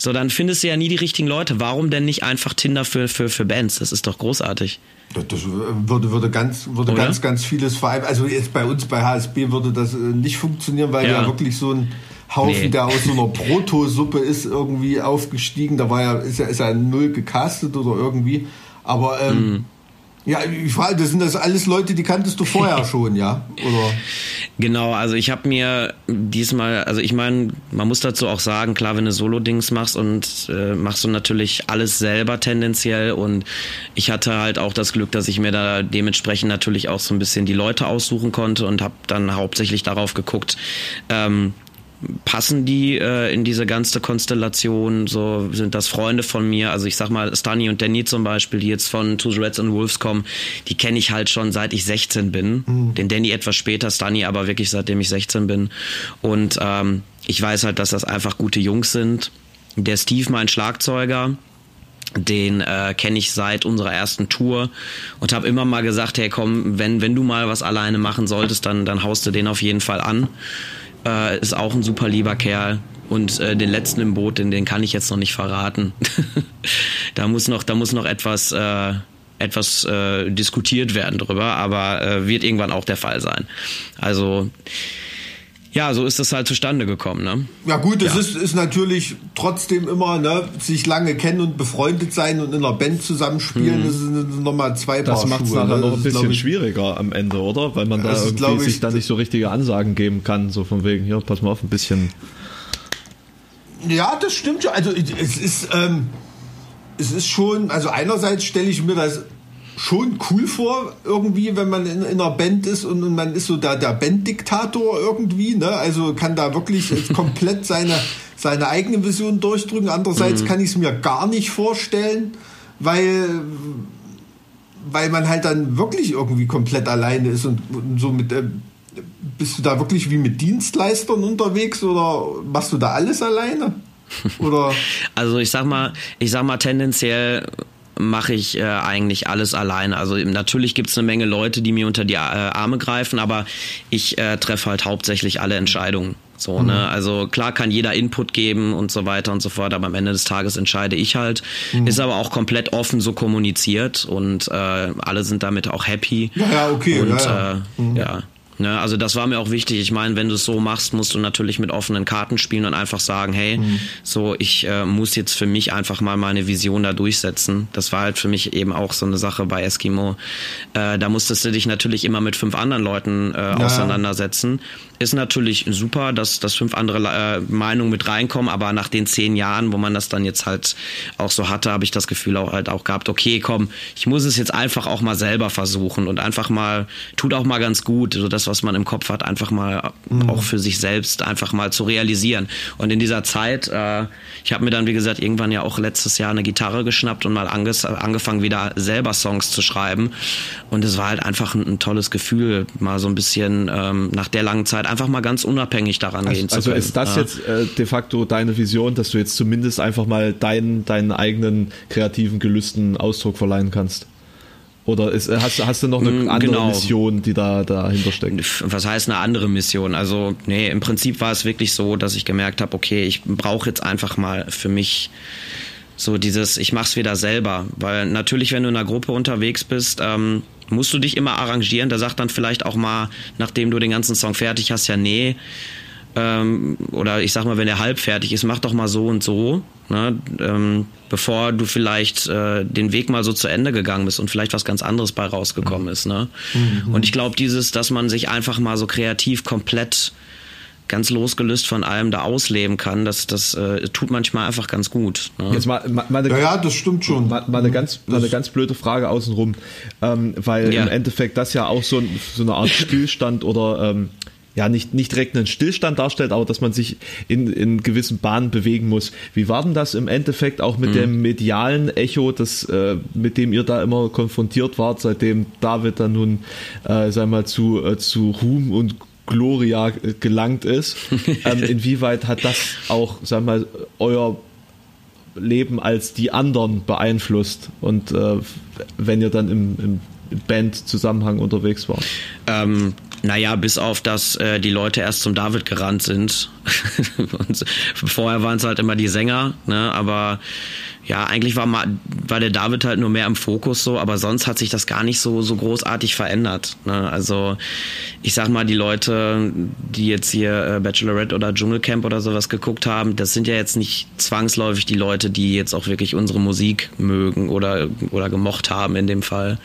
so dann findest du ja nie die richtigen Leute. Warum denn nicht einfach Tinder für, für, für Bands? Das ist doch großartig. Das würde, würde ganz, würde ganz, ganz vieles vereinen. Also jetzt bei uns bei HSB würde das äh, nicht funktionieren, weil ja, ja wirklich so ein Haufen, nee. der aus so einer Protosuppe ist, irgendwie aufgestiegen. Da war ja, ist ja, ist ja null gecastet oder irgendwie. Aber ähm, mm. Ja, ich frage, das sind das alles Leute, die kanntest du vorher <laughs> schon, ja? Oder? Genau, also ich habe mir diesmal, also ich meine, man muss dazu auch sagen, klar, wenn du Solo-Dings machst und äh, machst du natürlich alles selber tendenziell und ich hatte halt auch das Glück, dass ich mir da dementsprechend natürlich auch so ein bisschen die Leute aussuchen konnte und habe dann hauptsächlich darauf geguckt, ähm, passen die äh, in diese ganze Konstellation? So sind das Freunde von mir? Also ich sag mal, Stani und Danny zum Beispiel, die jetzt von To the Reds and Wolves kommen, die kenne ich halt schon seit ich 16 bin. Mhm. Den Danny etwas später, Stani aber wirklich seitdem ich 16 bin. Und ähm, ich weiß halt, dass das einfach gute Jungs sind. Der Steve, mein Schlagzeuger, den äh, kenne ich seit unserer ersten Tour und habe immer mal gesagt, hey komm, wenn, wenn du mal was alleine machen solltest, dann, dann haust du den auf jeden Fall an äh, ist auch ein super lieber Kerl. Und äh, den letzten im Boot, den, den kann ich jetzt noch nicht verraten. <laughs> da muss noch, da muss noch etwas, äh, etwas äh, diskutiert werden drüber, aber äh, wird irgendwann auch der Fall sein. Also ja, so ist das halt zustande gekommen. Ne? Ja gut, es ja. ist, ist natürlich trotzdem immer, ne, sich lange kennen und befreundet sein und in einer Band zusammenspielen, hm. das ist nochmal zwei Das macht es nachher ne? noch ein bisschen ich, schwieriger am Ende, oder? Weil man da irgendwie ich, sich da nicht so richtige Ansagen geben kann, so von wegen, hier, pass mal auf, ein bisschen... Ja, das stimmt schon. Also es ist, ähm, es ist schon, also einerseits stelle ich mir das schon cool vor, irgendwie, wenn man in, in einer Band ist und, und, man ist so der, der Banddiktator irgendwie, ne? Also kann da wirklich <laughs> komplett seine, seine eigene Vision durchdrücken. Andererseits mhm. kann ich es mir gar nicht vorstellen, weil, weil man halt dann wirklich irgendwie komplett alleine ist und, und so mit, äh, bist du da wirklich wie mit Dienstleistern unterwegs oder machst du da alles alleine? <laughs> Oder? Also ich sag mal, ich sag mal tendenziell mache ich äh, eigentlich alles alleine. Also natürlich gibt es eine Menge Leute, die mir unter die äh, Arme greifen, aber ich äh, treffe halt hauptsächlich alle Entscheidungen. So, ne? mhm. ne? Also klar kann jeder Input geben und so weiter und so fort, aber am Ende des Tages entscheide ich halt. Mhm. Ist aber auch komplett offen so kommuniziert und äh, alle sind damit auch happy. Ja, ja okay. Und ja, ja. Äh, mhm. ja Ne, also das war mir auch wichtig. Ich meine, wenn du es so machst, musst du natürlich mit offenen Karten spielen und einfach sagen, hey, mhm. so ich äh, muss jetzt für mich einfach mal meine Vision da durchsetzen. Das war halt für mich eben auch so eine Sache bei Eskimo. Äh, da musstest du dich natürlich immer mit fünf anderen Leuten äh, ja. auseinandersetzen ist natürlich super, dass, dass fünf andere äh, Meinungen mit reinkommen, aber nach den zehn Jahren, wo man das dann jetzt halt auch so hatte, habe ich das Gefühl auch halt auch gehabt, okay, komm, ich muss es jetzt einfach auch mal selber versuchen und einfach mal, tut auch mal ganz gut, so das, was man im Kopf hat, einfach mal mhm. auch für sich selbst einfach mal zu realisieren. Und in dieser Zeit, äh, ich habe mir dann, wie gesagt, irgendwann ja auch letztes Jahr eine Gitarre geschnappt und mal anges angefangen, wieder selber Songs zu schreiben. Und es war halt einfach ein, ein tolles Gefühl, mal so ein bisschen ähm, nach der langen Zeit einfach mal ganz unabhängig daran also, gehen zu also können. Also ist das ja. jetzt äh, de facto deine Vision, dass du jetzt zumindest einfach mal deinen, deinen eigenen kreativen Gelüsten Ausdruck verleihen kannst? Oder ist, äh, hast, hast du noch eine mm, andere genau. Mission, die da dahinter steckt? Was heißt eine andere Mission? Also, nee, im Prinzip war es wirklich so, dass ich gemerkt habe, okay, ich brauche jetzt einfach mal für mich so dieses, ich mach's wieder selber. Weil natürlich, wenn du in einer Gruppe unterwegs bist, ähm, musst du dich immer arrangieren. Da sagt dann vielleicht auch mal, nachdem du den ganzen Song fertig hast, ja, nee. Ähm, oder ich sag mal, wenn er halb fertig ist, mach doch mal so und so. Ne? Ähm, bevor du vielleicht äh, den Weg mal so zu Ende gegangen bist und vielleicht was ganz anderes bei rausgekommen ist. Ne? Mhm. Und ich glaube, dieses, dass man sich einfach mal so kreativ komplett ganz losgelöst von allem da ausleben kann, das, das äh, tut manchmal einfach ganz gut. Ne? Jetzt mal, mal, mal eine, ja, ja, das stimmt schon. Mal, mal eine, ganz, mal eine ganz blöde Frage außenrum, ähm, weil ja. im Endeffekt das ja auch so, so eine Art Stillstand oder ähm, ja nicht, nicht direkt einen Stillstand darstellt, aber dass man sich in, in gewissen Bahnen bewegen muss. Wie war denn das im Endeffekt auch mit mhm. dem medialen Echo, das, äh, mit dem ihr da immer konfrontiert wart, seitdem David dann nun, äh, sag mal, zu, äh, zu Ruhm und Gloria gelangt ist. <laughs> ähm, inwieweit hat das auch, sag mal, euer Leben als die anderen beeinflusst und äh, wenn ihr dann im, im Band-Zusammenhang unterwegs wart? Ähm, naja, bis auf, dass äh, die Leute erst zum David gerannt sind. <laughs> vorher waren es halt immer die Sänger, ne? aber ja, eigentlich war, mal, war der David halt nur mehr im Fokus so, aber sonst hat sich das gar nicht so, so großartig verändert. Ne? Also ich sag mal, die Leute, die jetzt hier äh, Bachelorette oder Dschungelcamp oder sowas geguckt haben, das sind ja jetzt nicht zwangsläufig die Leute, die jetzt auch wirklich unsere Musik mögen oder, oder gemocht haben in dem Fall.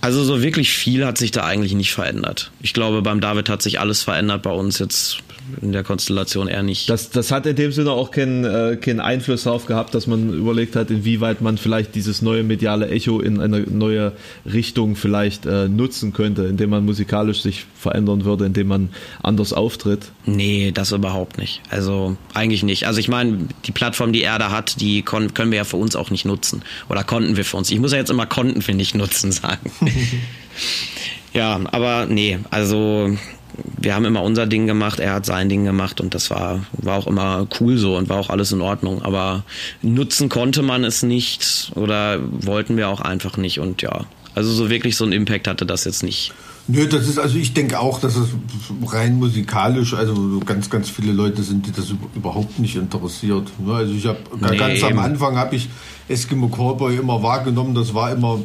Also so wirklich viel hat sich da eigentlich nicht verändert. Ich glaube, beim David hat sich alles verändert, bei uns jetzt in der Konstellation eher nicht. Das, das hat in dem Sinne auch keinen, äh, keinen Einfluss darauf gehabt, dass man überlegt hat, inwieweit man vielleicht dieses neue mediale Echo in eine neue Richtung vielleicht äh, nutzen könnte, indem man musikalisch sich verändern würde, indem man anders auftritt. Nee, das überhaupt nicht. Also eigentlich nicht. Also ich meine, die Plattform, die er da hat, die können wir ja für uns auch nicht nutzen. Oder konnten wir für uns. Ich muss ja jetzt immer konnten wir nicht nutzen <laughs> sagen. <laughs> ja, aber nee, also wir haben immer unser Ding gemacht, er hat sein Ding gemacht und das war, war auch immer cool so und war auch alles in Ordnung. Aber nutzen konnte man es nicht oder wollten wir auch einfach nicht und ja, also so wirklich so einen Impact hatte das jetzt nicht. Nö, das ist, also ich denke auch, dass es rein musikalisch, also ganz, ganz viele Leute sind, die das überhaupt nicht interessiert. Ne, also ich habe nee, ganz am Anfang habe ich Eskimo Cowboy immer wahrgenommen, das war immer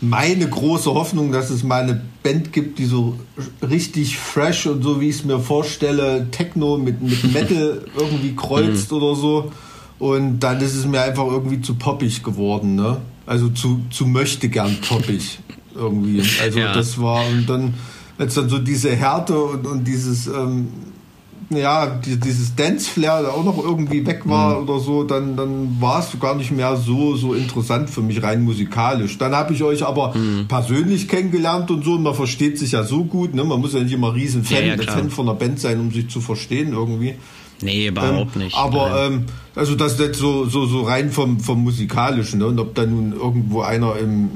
meine große Hoffnung, dass es mal eine Band gibt, die so richtig fresh und so, wie ich es mir vorstelle, Techno mit, mit <laughs> Metal irgendwie kreuzt mhm. oder so. Und dann ist es mir einfach irgendwie zu poppig geworden, ne? Also zu, zu möchte gern poppig irgendwie. Also ja. das war, und dann, als dann so diese Härte und, und dieses, ähm, ja, dieses Dance-Flair auch noch irgendwie weg war mhm. oder so, dann, dann war es gar nicht mehr so, so interessant für mich rein musikalisch. Dann habe ich euch aber mhm. persönlich kennengelernt und so, und man versteht sich ja so gut, ne? Man muss ja nicht immer riesen Fan, ja, ja, Fan von einer Band sein, um sich zu verstehen irgendwie. Nee, überhaupt ähm, nicht. Aber ähm, also das jetzt so, so, so rein vom, vom Musikalischen, ne? Und ob da nun irgendwo einer im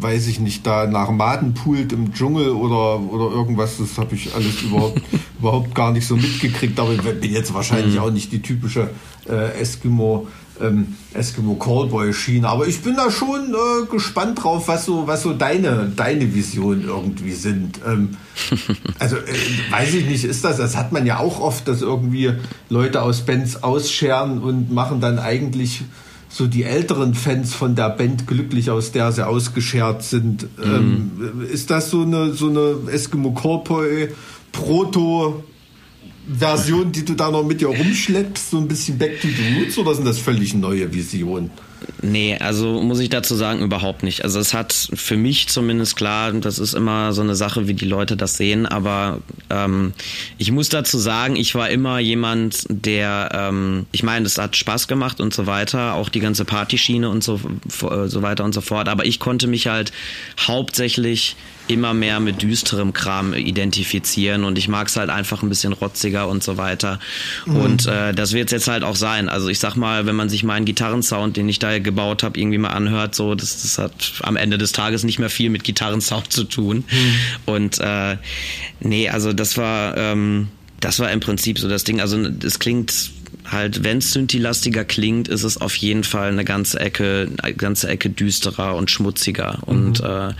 weiß ich nicht, da nach Maden poolt im Dschungel oder, oder irgendwas, das habe ich alles überhaupt, <laughs> überhaupt gar nicht so mitgekriegt. Aber ich bin jetzt wahrscheinlich mhm. auch nicht die typische äh, Eskimo ähm, Eskimo Callboy Schiene. Aber ich bin da schon äh, gespannt drauf, was so, was so deine, deine Visionen irgendwie sind. Ähm, <laughs> also äh, weiß ich nicht, ist das, das hat man ja auch oft, dass irgendwie Leute aus Bands ausscheren und machen dann eigentlich so die älteren Fans von der Band glücklich, aus der sie ausgeschert sind. Mhm. Ähm, ist das so eine, so eine Eskimo Callboy Proto Version, die du da noch mit dir rumschleppst, so ein bisschen Back to the Roots oder sind das völlig neue Visionen? Nee, also muss ich dazu sagen, überhaupt nicht. Also es hat für mich zumindest klar, das ist immer so eine Sache, wie die Leute das sehen, aber ähm, ich muss dazu sagen, ich war immer jemand, der, ähm, ich meine, es hat Spaß gemacht und so weiter, auch die ganze Partyschiene und so, so weiter und so fort, aber ich konnte mich halt hauptsächlich immer mehr mit düsterem Kram identifizieren und ich mag es halt einfach ein bisschen rotziger und so weiter. Mhm. Und äh, das wird es jetzt halt auch sein. Also ich sag mal, wenn man sich meinen Gitarrensound, den ich da gebaut habe, irgendwie mal anhört, so das, das hat am Ende des Tages nicht mehr viel mit Gitarrensound zu tun. Mhm. Und äh, nee, also das war ähm, das war im Prinzip so das Ding. Also es klingt halt, wenn es Synthi-lastiger klingt, ist es auf jeden Fall eine ganze Ecke, eine ganze Ecke düsterer und schmutziger. Und mhm. äh,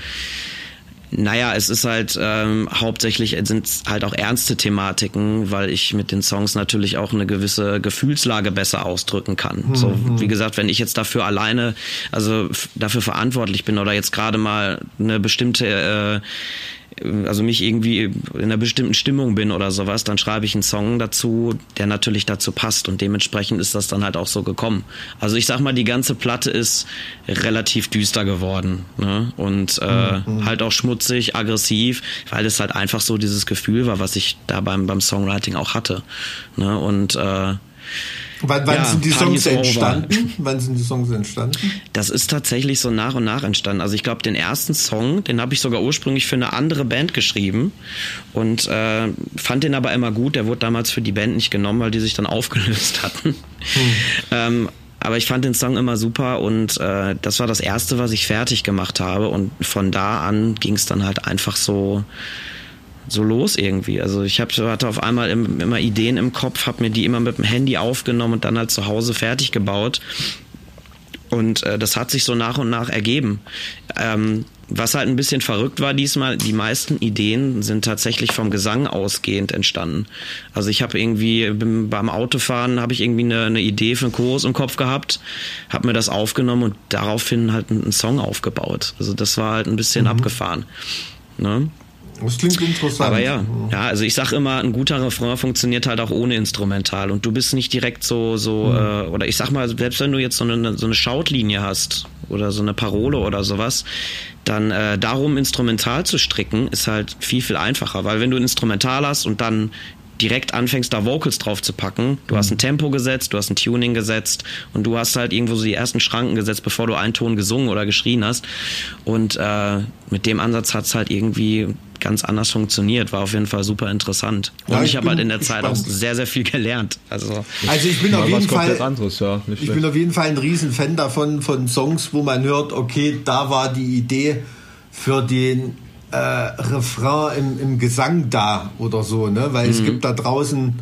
naja, es ist halt ähm, hauptsächlich sind halt auch ernste Thematiken, weil ich mit den Songs natürlich auch eine gewisse Gefühlslage besser ausdrücken kann. Mhm. So wie gesagt, wenn ich jetzt dafür alleine, also dafür verantwortlich bin oder jetzt gerade mal eine bestimmte äh, also mich irgendwie in einer bestimmten Stimmung bin oder sowas, dann schreibe ich einen Song dazu, der natürlich dazu passt und dementsprechend ist das dann halt auch so gekommen. Also ich sag mal, die ganze Platte ist relativ düster geworden ne? und äh, mhm. halt auch schmutzig, aggressiv, weil es halt einfach so dieses Gefühl war, was ich da beim, beim Songwriting auch hatte. Ne? Und äh, Wann, wann ja, sind die Songs entstanden? Wann sind die Songs entstanden? Das ist tatsächlich so nach und nach entstanden. Also ich glaube, den ersten Song, den habe ich sogar ursprünglich für eine andere Band geschrieben und äh, fand den aber immer gut. Der wurde damals für die Band nicht genommen, weil die sich dann <laughs> aufgelöst hatten. Hm. ähm, aber ich fand den Song immer super und äh, das war das erste, was ich fertig gemacht habe und von da an ging es dann halt einfach so so los irgendwie. Also ich hab, hatte auf einmal immer Ideen im Kopf, habe mir die immer mit dem Handy aufgenommen und dann halt zu Hause fertig gebaut. Und äh, das hat sich so nach und nach ergeben. Ähm, was halt ein bisschen verrückt war diesmal, die meisten Ideen sind tatsächlich vom Gesang ausgehend entstanden. Also ich habe irgendwie beim Autofahren habe ich irgendwie eine, eine, Idee für einen Chorus im Kopf gehabt, habe mir das aufgenommen und daraufhin halt einen Song aufgebaut. Also das war halt ein bisschen mhm. abgefahren. Ne? Das klingt interessant. Aber ja, ja, also ich sag immer, ein guter Refrain funktioniert halt auch ohne Instrumental und du bist nicht direkt so, so, mhm. äh, oder ich sag mal, selbst wenn du jetzt so eine, so eine Schautlinie hast oder so eine Parole oder sowas, dann äh, darum Instrumental zu stricken, ist halt viel, viel einfacher, weil wenn du ein Instrumental hast und dann direkt anfängst, da Vocals drauf zu packen. Du hast ein Tempo gesetzt, du hast ein Tuning gesetzt und du hast halt irgendwo so die ersten Schranken gesetzt, bevor du einen Ton gesungen oder geschrien hast. Und äh, mit dem Ansatz hat's halt irgendwie ganz anders funktioniert. War auf jeden Fall super interessant. Und ja, ich, ich habe halt in der gespannt. Zeit auch sehr, sehr viel gelernt. Also, also ich bin auf jeden Fall anderes, ja, ich bin auf jeden Fall ein Riesenfan davon, von Songs, wo man hört, okay, da war die Idee für den äh, Refrain im, im Gesang da oder so, ne? Weil mhm. es gibt da draußen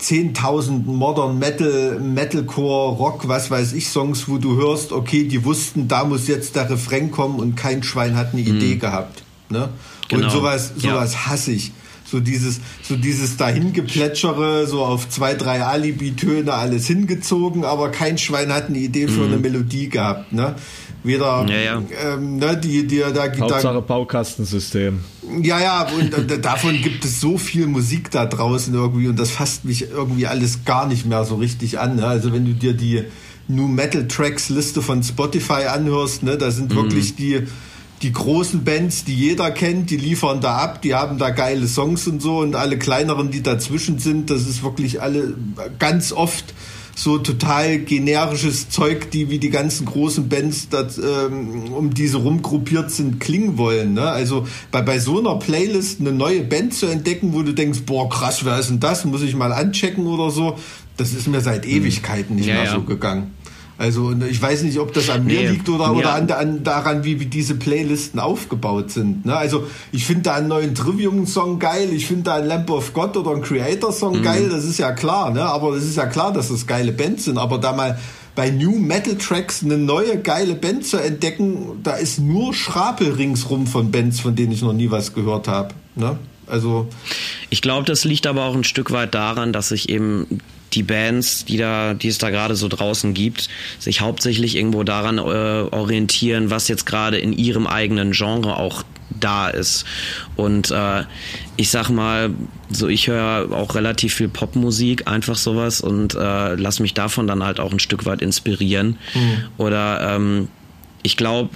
10.000 Modern Metal, Metalcore, Rock, was weiß ich, Songs, wo du hörst, okay, die wussten, da muss jetzt der Refrain kommen und kein Schwein hat eine mhm. Idee gehabt. Ne? Genau. Und sowas, sowas ja. hasse ich. So dieses, so dieses dahingeplätschere, so auf zwei, drei Alibi-Töne alles hingezogen, aber kein Schwein hat eine Idee für mhm. eine Melodie gehabt. Ne? Weder ja, ja. Ähm, ne, die, die da Hauptsache Baukastensystem. Ja, ja, und äh, davon gibt es so viel Musik da draußen irgendwie und das fasst mich irgendwie alles gar nicht mehr so richtig an. Ne? Also wenn du dir die New Metal Tracks Liste von Spotify anhörst, ne, da sind mhm. wirklich die die großen Bands, die jeder kennt, die liefern da ab, die haben da geile Songs und so und alle kleineren, die dazwischen sind, das ist wirklich alle ganz oft so total generisches Zeug, die wie die ganzen großen Bands, das, ähm, um diese rumgruppiert sind, klingen wollen. Ne? Also bei, bei so einer Playlist eine neue Band zu entdecken, wo du denkst, boah, krass, wer ist denn das? Muss ich mal anchecken oder so. Das ist mir seit hm. Ewigkeiten nicht ja, mehr ja. so gegangen. Also ich weiß nicht, ob das an mir nee, liegt oder, ja. oder an, an, daran, wie, wie diese Playlisten aufgebaut sind. Ne? Also ich finde da einen neuen Trivium-Song geil, ich finde da einen Lamp of God oder einen Creator-Song mhm. geil, das ist ja klar, ne? aber es ist ja klar, dass das geile Bands sind, aber da mal bei New Metal Tracks eine neue geile Band zu entdecken, da ist nur Schrapel ringsrum von Bands, von denen ich noch nie was gehört habe. Ne? Also ich glaube, das liegt aber auch ein Stück weit daran, dass sich eben die Bands, die da, die es da gerade so draußen gibt, sich hauptsächlich irgendwo daran äh, orientieren, was jetzt gerade in ihrem eigenen Genre auch da ist. Und äh, ich sag mal, so ich höre auch relativ viel Popmusik, einfach sowas und äh, lass mich davon dann halt auch ein Stück weit inspirieren. Mhm. Oder ähm, ich glaube,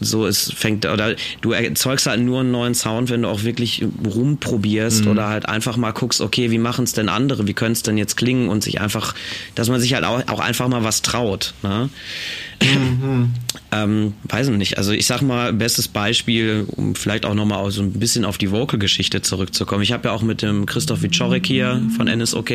so es fängt oder du erzeugst halt nur einen neuen Sound, wenn du auch wirklich rumprobierst mhm. oder halt einfach mal guckst, okay, wie machen es denn andere, wie könnte es denn jetzt klingen und sich einfach, dass man sich halt auch, auch einfach mal was traut. Ne? Mhm. <clears throat> ähm, weiß ich nicht. Also ich sag mal, bestes Beispiel, um vielleicht auch nochmal so ein bisschen auf die Vocal-Geschichte zurückzukommen. Ich habe ja auch mit dem Christoph Wiczorek hier von NSOK,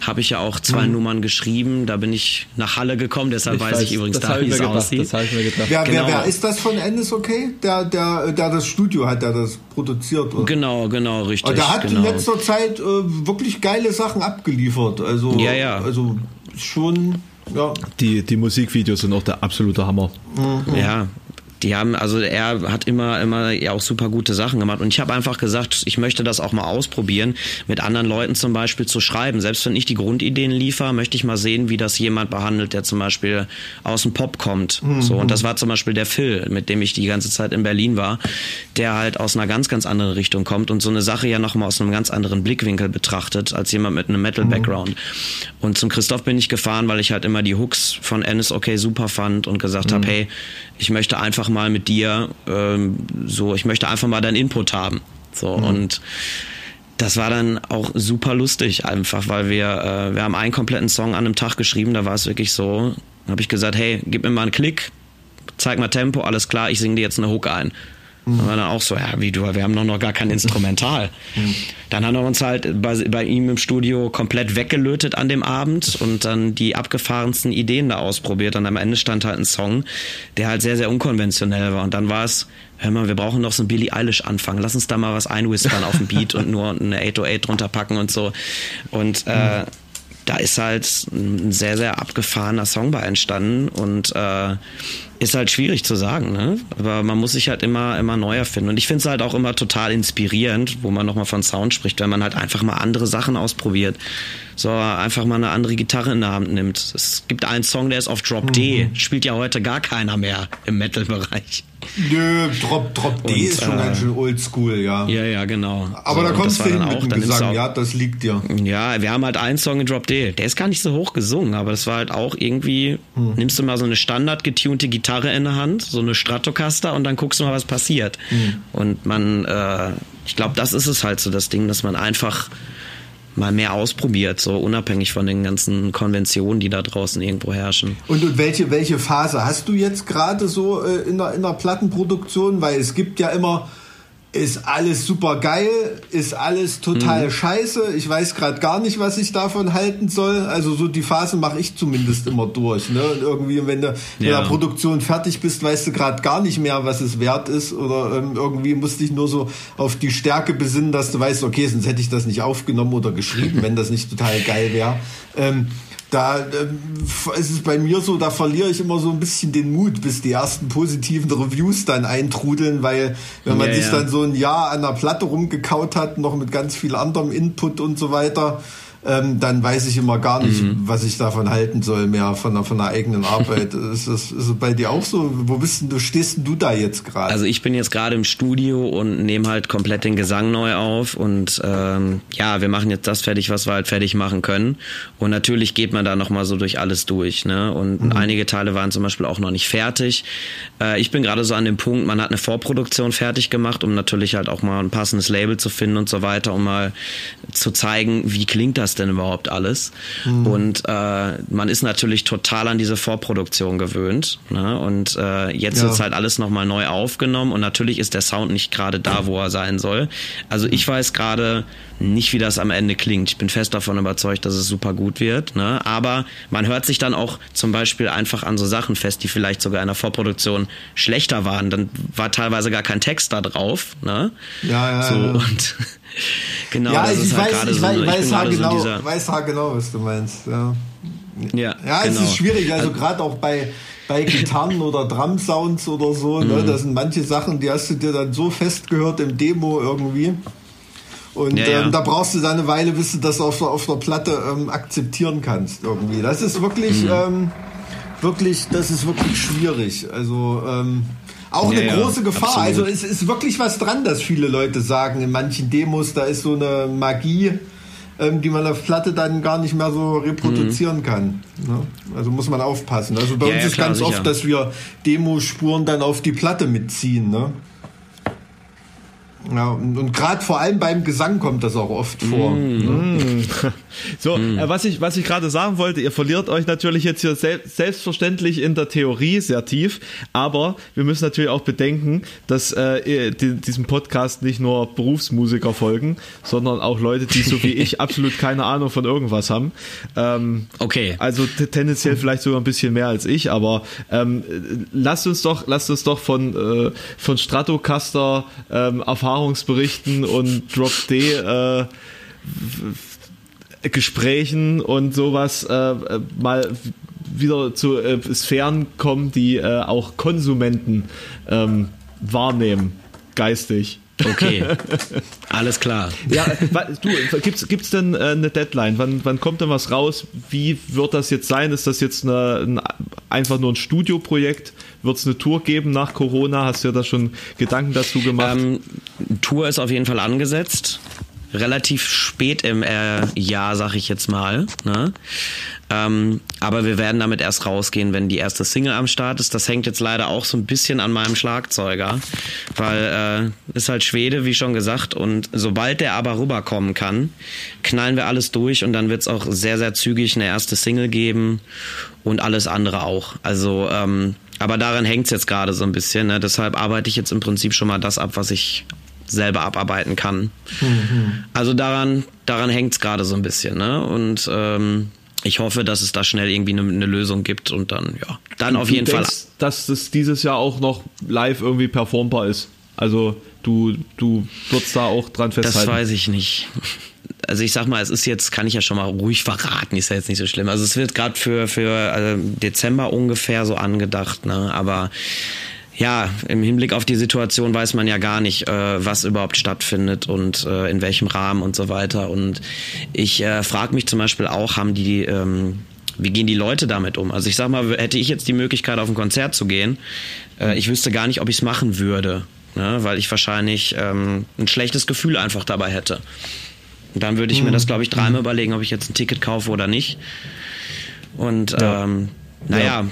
habe ich ja auch zwei mhm. Nummern geschrieben. Da bin ich nach Halle gekommen, deshalb ich weiß, weiß, ich übrigens da, wie es aussieht. Das ich mir gedacht. Wer, genau. wer, wer ist das von NSOK? Der, der, der das Studio hat, der das produziert? Oder? Genau, genau, richtig. der hat genau. in letzter Zeit äh, wirklich geile Sachen abgeliefert. Also, ja, ja. also schon ja. Die, die Musikvideos sind auch der absolute Hammer. Mhm. Ja, die haben, also er hat immer, immer ja auch super gute Sachen gemacht. Und ich habe einfach gesagt, ich möchte das auch mal ausprobieren, mit anderen Leuten zum Beispiel zu schreiben. Selbst wenn ich die Grundideen liefere, möchte ich mal sehen, wie das jemand behandelt, der zum Beispiel aus dem Pop kommt. Mhm. So, und das war zum Beispiel der Phil, mit dem ich die ganze Zeit in Berlin war, der halt aus einer ganz, ganz anderen Richtung kommt und so eine Sache ja nochmal aus einem ganz anderen Blickwinkel betrachtet, als jemand mit einem Metal-Background. Mhm. Und zum Christoph bin ich gefahren, weil ich halt immer die Hooks von Ennis okay super fand und gesagt mhm. habe, hey, ich möchte einfach mal mit dir ähm, so, ich möchte einfach mal deinen Input haben. So mhm. und das war dann auch super lustig einfach, weil wir äh, wir haben einen kompletten Song an einem Tag geschrieben, da war es wirklich so, habe ich gesagt, hey, gib mir mal einen Klick, zeig mal Tempo, alles klar, ich singe dir jetzt eine Hook ein. Mhm. war dann auch so, ja, wie du, wir haben noch, noch gar kein Instrumental. Mhm. Dann haben wir uns halt bei, bei ihm im Studio komplett weggelötet an dem Abend und dann die abgefahrensten Ideen da ausprobiert. Und am Ende stand halt ein Song, der halt sehr, sehr unkonventionell war. Und dann war es, hör mal, wir brauchen noch so ein Billie Eilish anfangen. Lass uns da mal was einwhispern auf dem Beat und nur eine 808 drunter packen und so. Und äh, da ist halt ein sehr, sehr abgefahrener Song bei entstanden und äh, ist halt schwierig zu sagen, ne? Aber man muss sich halt immer, immer neu erfinden. Und ich finde es halt auch immer total inspirierend, wo man nochmal von Sound spricht, wenn man halt einfach mal andere Sachen ausprobiert. So einfach mal eine andere Gitarre in der Hand nimmt. Es gibt einen Song, der ist auf Drop D. Mhm. Spielt ja heute gar keiner mehr im Metal-Bereich. Nö, Drop, Drop D und, ist schon äh, ganz schön oldschool, ja. Ja, ja, genau. Aber so, da kommst du hin mit auch, dem Gesang, auch, ja, das liegt dir. Ja, wir haben halt einen Song in Drop D. Der ist gar nicht so hoch gesungen, aber das war halt auch irgendwie, hm. nimmst du mal so eine standard getunte Gitarre in der Hand, so eine Stratocaster und dann guckst du mal, was passiert. Hm. Und man, äh, ich glaube, das ist es halt so, das Ding, dass man einfach mal mehr ausprobiert, so unabhängig von den ganzen Konventionen, die da draußen irgendwo herrschen. Und, und welche, welche Phase hast du jetzt gerade so äh, in, der, in der Plattenproduktion? Weil es gibt ja immer ist alles super geil, ist alles total mhm. scheiße. Ich weiß gerade gar nicht, was ich davon halten soll. Also so die Phasen mache ich zumindest immer durch. Ne? Und irgendwie, wenn du mit der Produktion fertig bist, weißt du gerade gar nicht mehr, was es wert ist. Oder ähm, irgendwie musst dich nur so auf die Stärke besinnen, dass du weißt, okay, sonst hätte ich das nicht aufgenommen oder geschrieben, <laughs> wenn das nicht total geil wäre. Ähm, da äh, ist es bei mir so, da verliere ich immer so ein bisschen den Mut, bis die ersten positiven Reviews dann eintrudeln, weil wenn man ja, sich ja. dann so ein Jahr an der Platte rumgekaut hat, noch mit ganz viel anderem Input und so weiter, ähm, dann weiß ich immer gar nicht, mhm. was ich davon halten soll mehr von der, von der eigenen Arbeit. <laughs> ist, das, ist das bei dir auch so? Wo bist denn du, stehst denn du da jetzt gerade? Also ich bin jetzt gerade im Studio und nehme halt komplett den Gesang neu auf und ähm, ja, wir machen jetzt das fertig, was wir halt fertig machen können. Und natürlich geht man da nochmal so durch alles durch. Ne? Und mhm. einige Teile waren zum Beispiel auch noch nicht fertig. Äh, ich bin gerade so an dem Punkt, man hat eine Vorproduktion fertig gemacht, um natürlich halt auch mal ein passendes Label zu finden und so weiter, um mal zu zeigen, wie klingt das das denn überhaupt alles? Mhm. Und äh, man ist natürlich total an diese Vorproduktion gewöhnt. Ne? Und äh, jetzt ja. ist halt alles nochmal neu aufgenommen und natürlich ist der Sound nicht gerade da, wo er sein soll. Also ich weiß gerade nicht, wie das am Ende klingt. Ich bin fest davon überzeugt, dass es super gut wird. Ne? Aber man hört sich dann auch zum Beispiel einfach an so Sachen fest, die vielleicht sogar in der Vorproduktion schlechter waren. Dann war teilweise gar kein Text da drauf. Ne? Ja, ja. So, ja. Und genau, ja, ich, halt weiß, ich, weiß, so, ich weiß, halt genau, so weiß halt genau, was du meinst. Ja, ja, ja es genau. ist schwierig. Also, also gerade auch bei bei Gitarren <laughs> oder Drum-Sounds oder so. Ne? Mhm. Das sind manche Sachen, die hast du dir dann so festgehört im Demo irgendwie. Und ja, ja. Ähm, da brauchst du dann eine Weile, bis du das auf, auf der Platte ähm, akzeptieren kannst irgendwie. Das ist wirklich, mhm. ähm, wirklich, das ist wirklich schwierig. Also ähm, auch ja, eine große Gefahr. Absolut. Also es ist wirklich was dran, dass viele Leute sagen, in manchen Demos, da ist so eine Magie, ähm, die man auf Platte dann gar nicht mehr so reproduzieren mhm. kann. Ne? Also muss man aufpassen. Also bei uns ist klar, ganz sicher. oft, dass wir Demospuren dann auf die Platte mitziehen. Ne? Ja, und, gerade vor allem beim Gesang kommt das auch oft vor. Mm. Ne? <laughs> So, mm. äh, was ich, was ich gerade sagen wollte, ihr verliert euch natürlich jetzt hier sel selbstverständlich in der Theorie sehr tief, aber wir müssen natürlich auch bedenken, dass äh, die, diesem Podcast nicht nur Berufsmusiker folgen, sondern auch Leute, die so wie ich <laughs> absolut keine Ahnung von irgendwas haben. Ähm, okay. Also tendenziell vielleicht sogar ein bisschen mehr als ich, aber ähm, lasst uns doch, lasst uns doch von, äh, von Stratocaster ähm, Erfahrung Erfahrungsberichten und Drop D äh, Gesprächen und sowas äh, mal wieder zu äh, Sphären kommen, die äh, auch Konsumenten ähm, wahrnehmen, geistig. Okay, <laughs> alles klar. Ja, du, gibt's, gibt's denn äh, eine Deadline? Wann, wann kommt denn was raus? Wie wird das jetzt sein? Ist das jetzt eine, ein, einfach nur ein Studioprojekt? Wird es eine Tour geben nach Corona? Hast du ja da schon Gedanken dazu gemacht? Ähm, Tour ist auf jeden Fall angesetzt relativ spät im äh, Jahr, sag ich jetzt mal. Ne? Ähm, aber wir werden damit erst rausgehen, wenn die erste Single am Start ist. Das hängt jetzt leider auch so ein bisschen an meinem Schlagzeuger, weil äh, ist halt Schwede, wie schon gesagt. Und sobald der aber rüberkommen kann, knallen wir alles durch und dann wird es auch sehr, sehr zügig eine erste Single geben und alles andere auch. Also ähm, aber daran hängt es jetzt gerade so ein bisschen. Ne? Deshalb arbeite ich jetzt im Prinzip schon mal das ab, was ich selber abarbeiten kann. Mhm. Also daran, daran hängt es gerade so ein bisschen. Ne? Und ähm, ich hoffe, dass es da schnell irgendwie eine, eine Lösung gibt und dann, ja, dann du, auf jeden du Fall. Denkst, dass das dieses Jahr auch noch live irgendwie performbar ist. Also du, du würdest da auch dran festhalten. Das weiß ich nicht. Also ich sag mal, es ist jetzt, kann ich ja schon mal ruhig verraten, ist ja jetzt nicht so schlimm. Also es wird gerade für, für also Dezember ungefähr so angedacht, ne? Aber ja, im Hinblick auf die Situation weiß man ja gar nicht, äh, was überhaupt stattfindet und äh, in welchem Rahmen und so weiter. Und ich äh, frage mich zum Beispiel auch, haben die, ähm, wie gehen die Leute damit um? Also ich sag mal, hätte ich jetzt die Möglichkeit, auf ein Konzert zu gehen, äh, ich wüsste gar nicht, ob ich es machen würde, ne? weil ich wahrscheinlich ähm, ein schlechtes Gefühl einfach dabei hätte. Dann würde ich mir das, glaube ich, dreimal überlegen, ob ich jetzt ein Ticket kaufe oder nicht. Und ja. ähm, naja, ja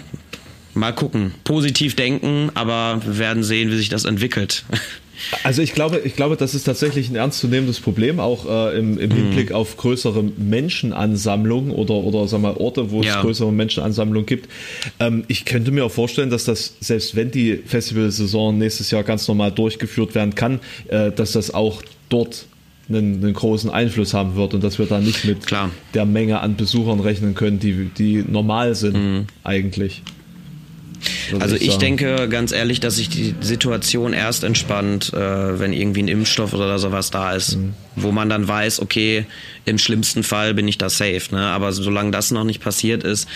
mal gucken. Positiv denken, aber wir werden sehen, wie sich das entwickelt. <laughs> Also ich glaube, ich glaube, das ist tatsächlich ein ernstzunehmendes Problem, auch äh, im, im, Hinblick mhm. auf größere Menschenansammlungen oder, oder sag mal, Orte, wo ja. es größere Menschenansammlungen gibt. Ähm, ich könnte mir auch vorstellen, dass das, selbst wenn die Festivalsaison nächstes Jahr ganz normal durchgeführt werden kann, äh, dass das auch dort einen, einen, großen Einfluss haben wird und dass wir da nicht mit Klar. der Menge an Besuchern rechnen können, die, die normal sind mhm. eigentlich. Also ich, ich denke ganz ehrlich, dass sich die Situation erst entspannt, äh, wenn irgendwie ein Impfstoff oder sowas da ist, mhm. wo man dann weiß, okay, im schlimmsten Fall bin ich da safe. Ne? Aber solange das noch nicht passiert ist,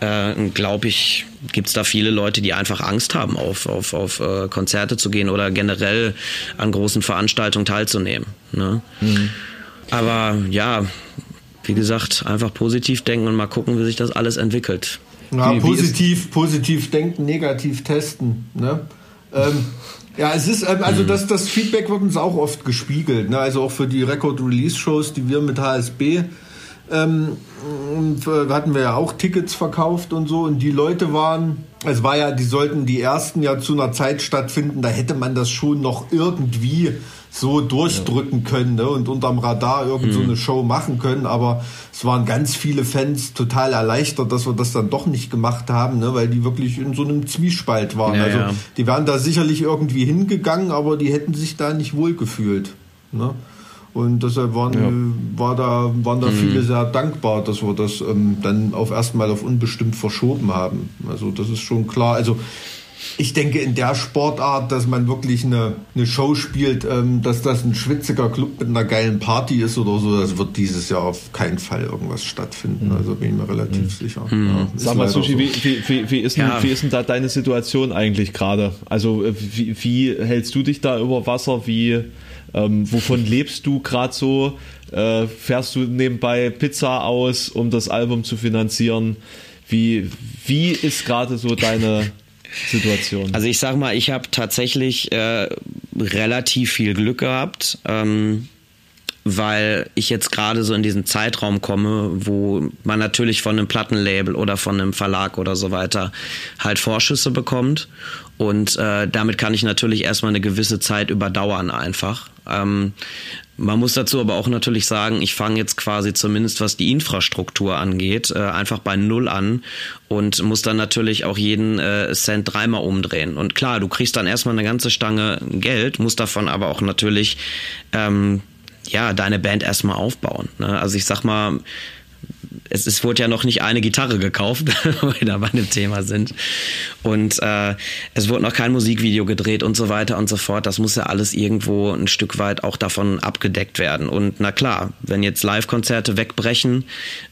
äh, glaube ich, gibt es da viele Leute, die einfach Angst haben, auf, auf, auf äh, Konzerte zu gehen oder generell an großen Veranstaltungen teilzunehmen. Ne? Mhm. Aber ja, wie gesagt, einfach positiv denken und mal gucken, wie sich das alles entwickelt. Ja, wie, positiv, wie positiv denken, negativ testen. Ne? Ähm, ja, es ist, ähm, also das, das Feedback wird uns auch oft gespiegelt. Ne? Also auch für die Record-Release-Shows, die wir mit HSB ähm, äh, hatten wir ja auch Tickets verkauft und so. Und die Leute waren, es war ja, die sollten die ersten ja zu einer Zeit stattfinden, da hätte man das schon noch irgendwie so durchdrücken können ne? und unterm Radar irgend so eine Show machen können. Aber es waren ganz viele Fans total erleichtert, dass wir das dann doch nicht gemacht haben, ne? weil die wirklich in so einem Zwiespalt waren. Ja, also ja. die wären da sicherlich irgendwie hingegangen, aber die hätten sich da nicht wohlgefühlt. Ne? Und deshalb waren, ja. war da, waren da mhm. viele sehr dankbar, dass wir das ähm, dann auf erstmal auf unbestimmt verschoben haben. Also das ist schon klar. Also ich denke in der Sportart, dass man wirklich eine, eine Show spielt, ähm, dass das ein schwitziger Club mit einer geilen Party ist oder so, das wird dieses Jahr auf keinen Fall irgendwas stattfinden. Mhm. Also bin ich mir relativ mhm. sicher. Mhm. Ja, Sag mal, Sushi, so. wie, wie, wie, ist denn, ja. wie ist denn da deine Situation eigentlich gerade? Also äh, wie, wie hältst du dich da über Wasser? Wie ähm, wovon lebst du gerade so? Äh, fährst du nebenbei Pizza aus, um das Album zu finanzieren? Wie, wie ist gerade so deine Situation? Also ich sag mal, ich habe tatsächlich äh, relativ viel Glück gehabt. Ähm, weil ich jetzt gerade so in diesen Zeitraum komme, wo man natürlich von einem Plattenlabel oder von einem Verlag oder so weiter halt Vorschüsse bekommt. Und äh, damit kann ich natürlich erstmal eine gewisse Zeit überdauern einfach. Ähm, man muss dazu aber auch natürlich sagen, ich fange jetzt quasi zumindest was die Infrastruktur angeht, äh, einfach bei Null an und muss dann natürlich auch jeden äh, Cent dreimal umdrehen. Und klar, du kriegst dann erstmal eine ganze Stange Geld, musst davon aber auch natürlich ähm, ja deine Band erstmal aufbauen. Ne? Also ich sag mal, es, es wurde ja noch nicht eine Gitarre gekauft, <laughs> weil wir da bei dem Thema sind. Und äh, es wurde noch kein Musikvideo gedreht und so weiter und so fort. Das muss ja alles irgendwo ein Stück weit auch davon abgedeckt werden. Und na klar, wenn jetzt Live-Konzerte wegbrechen,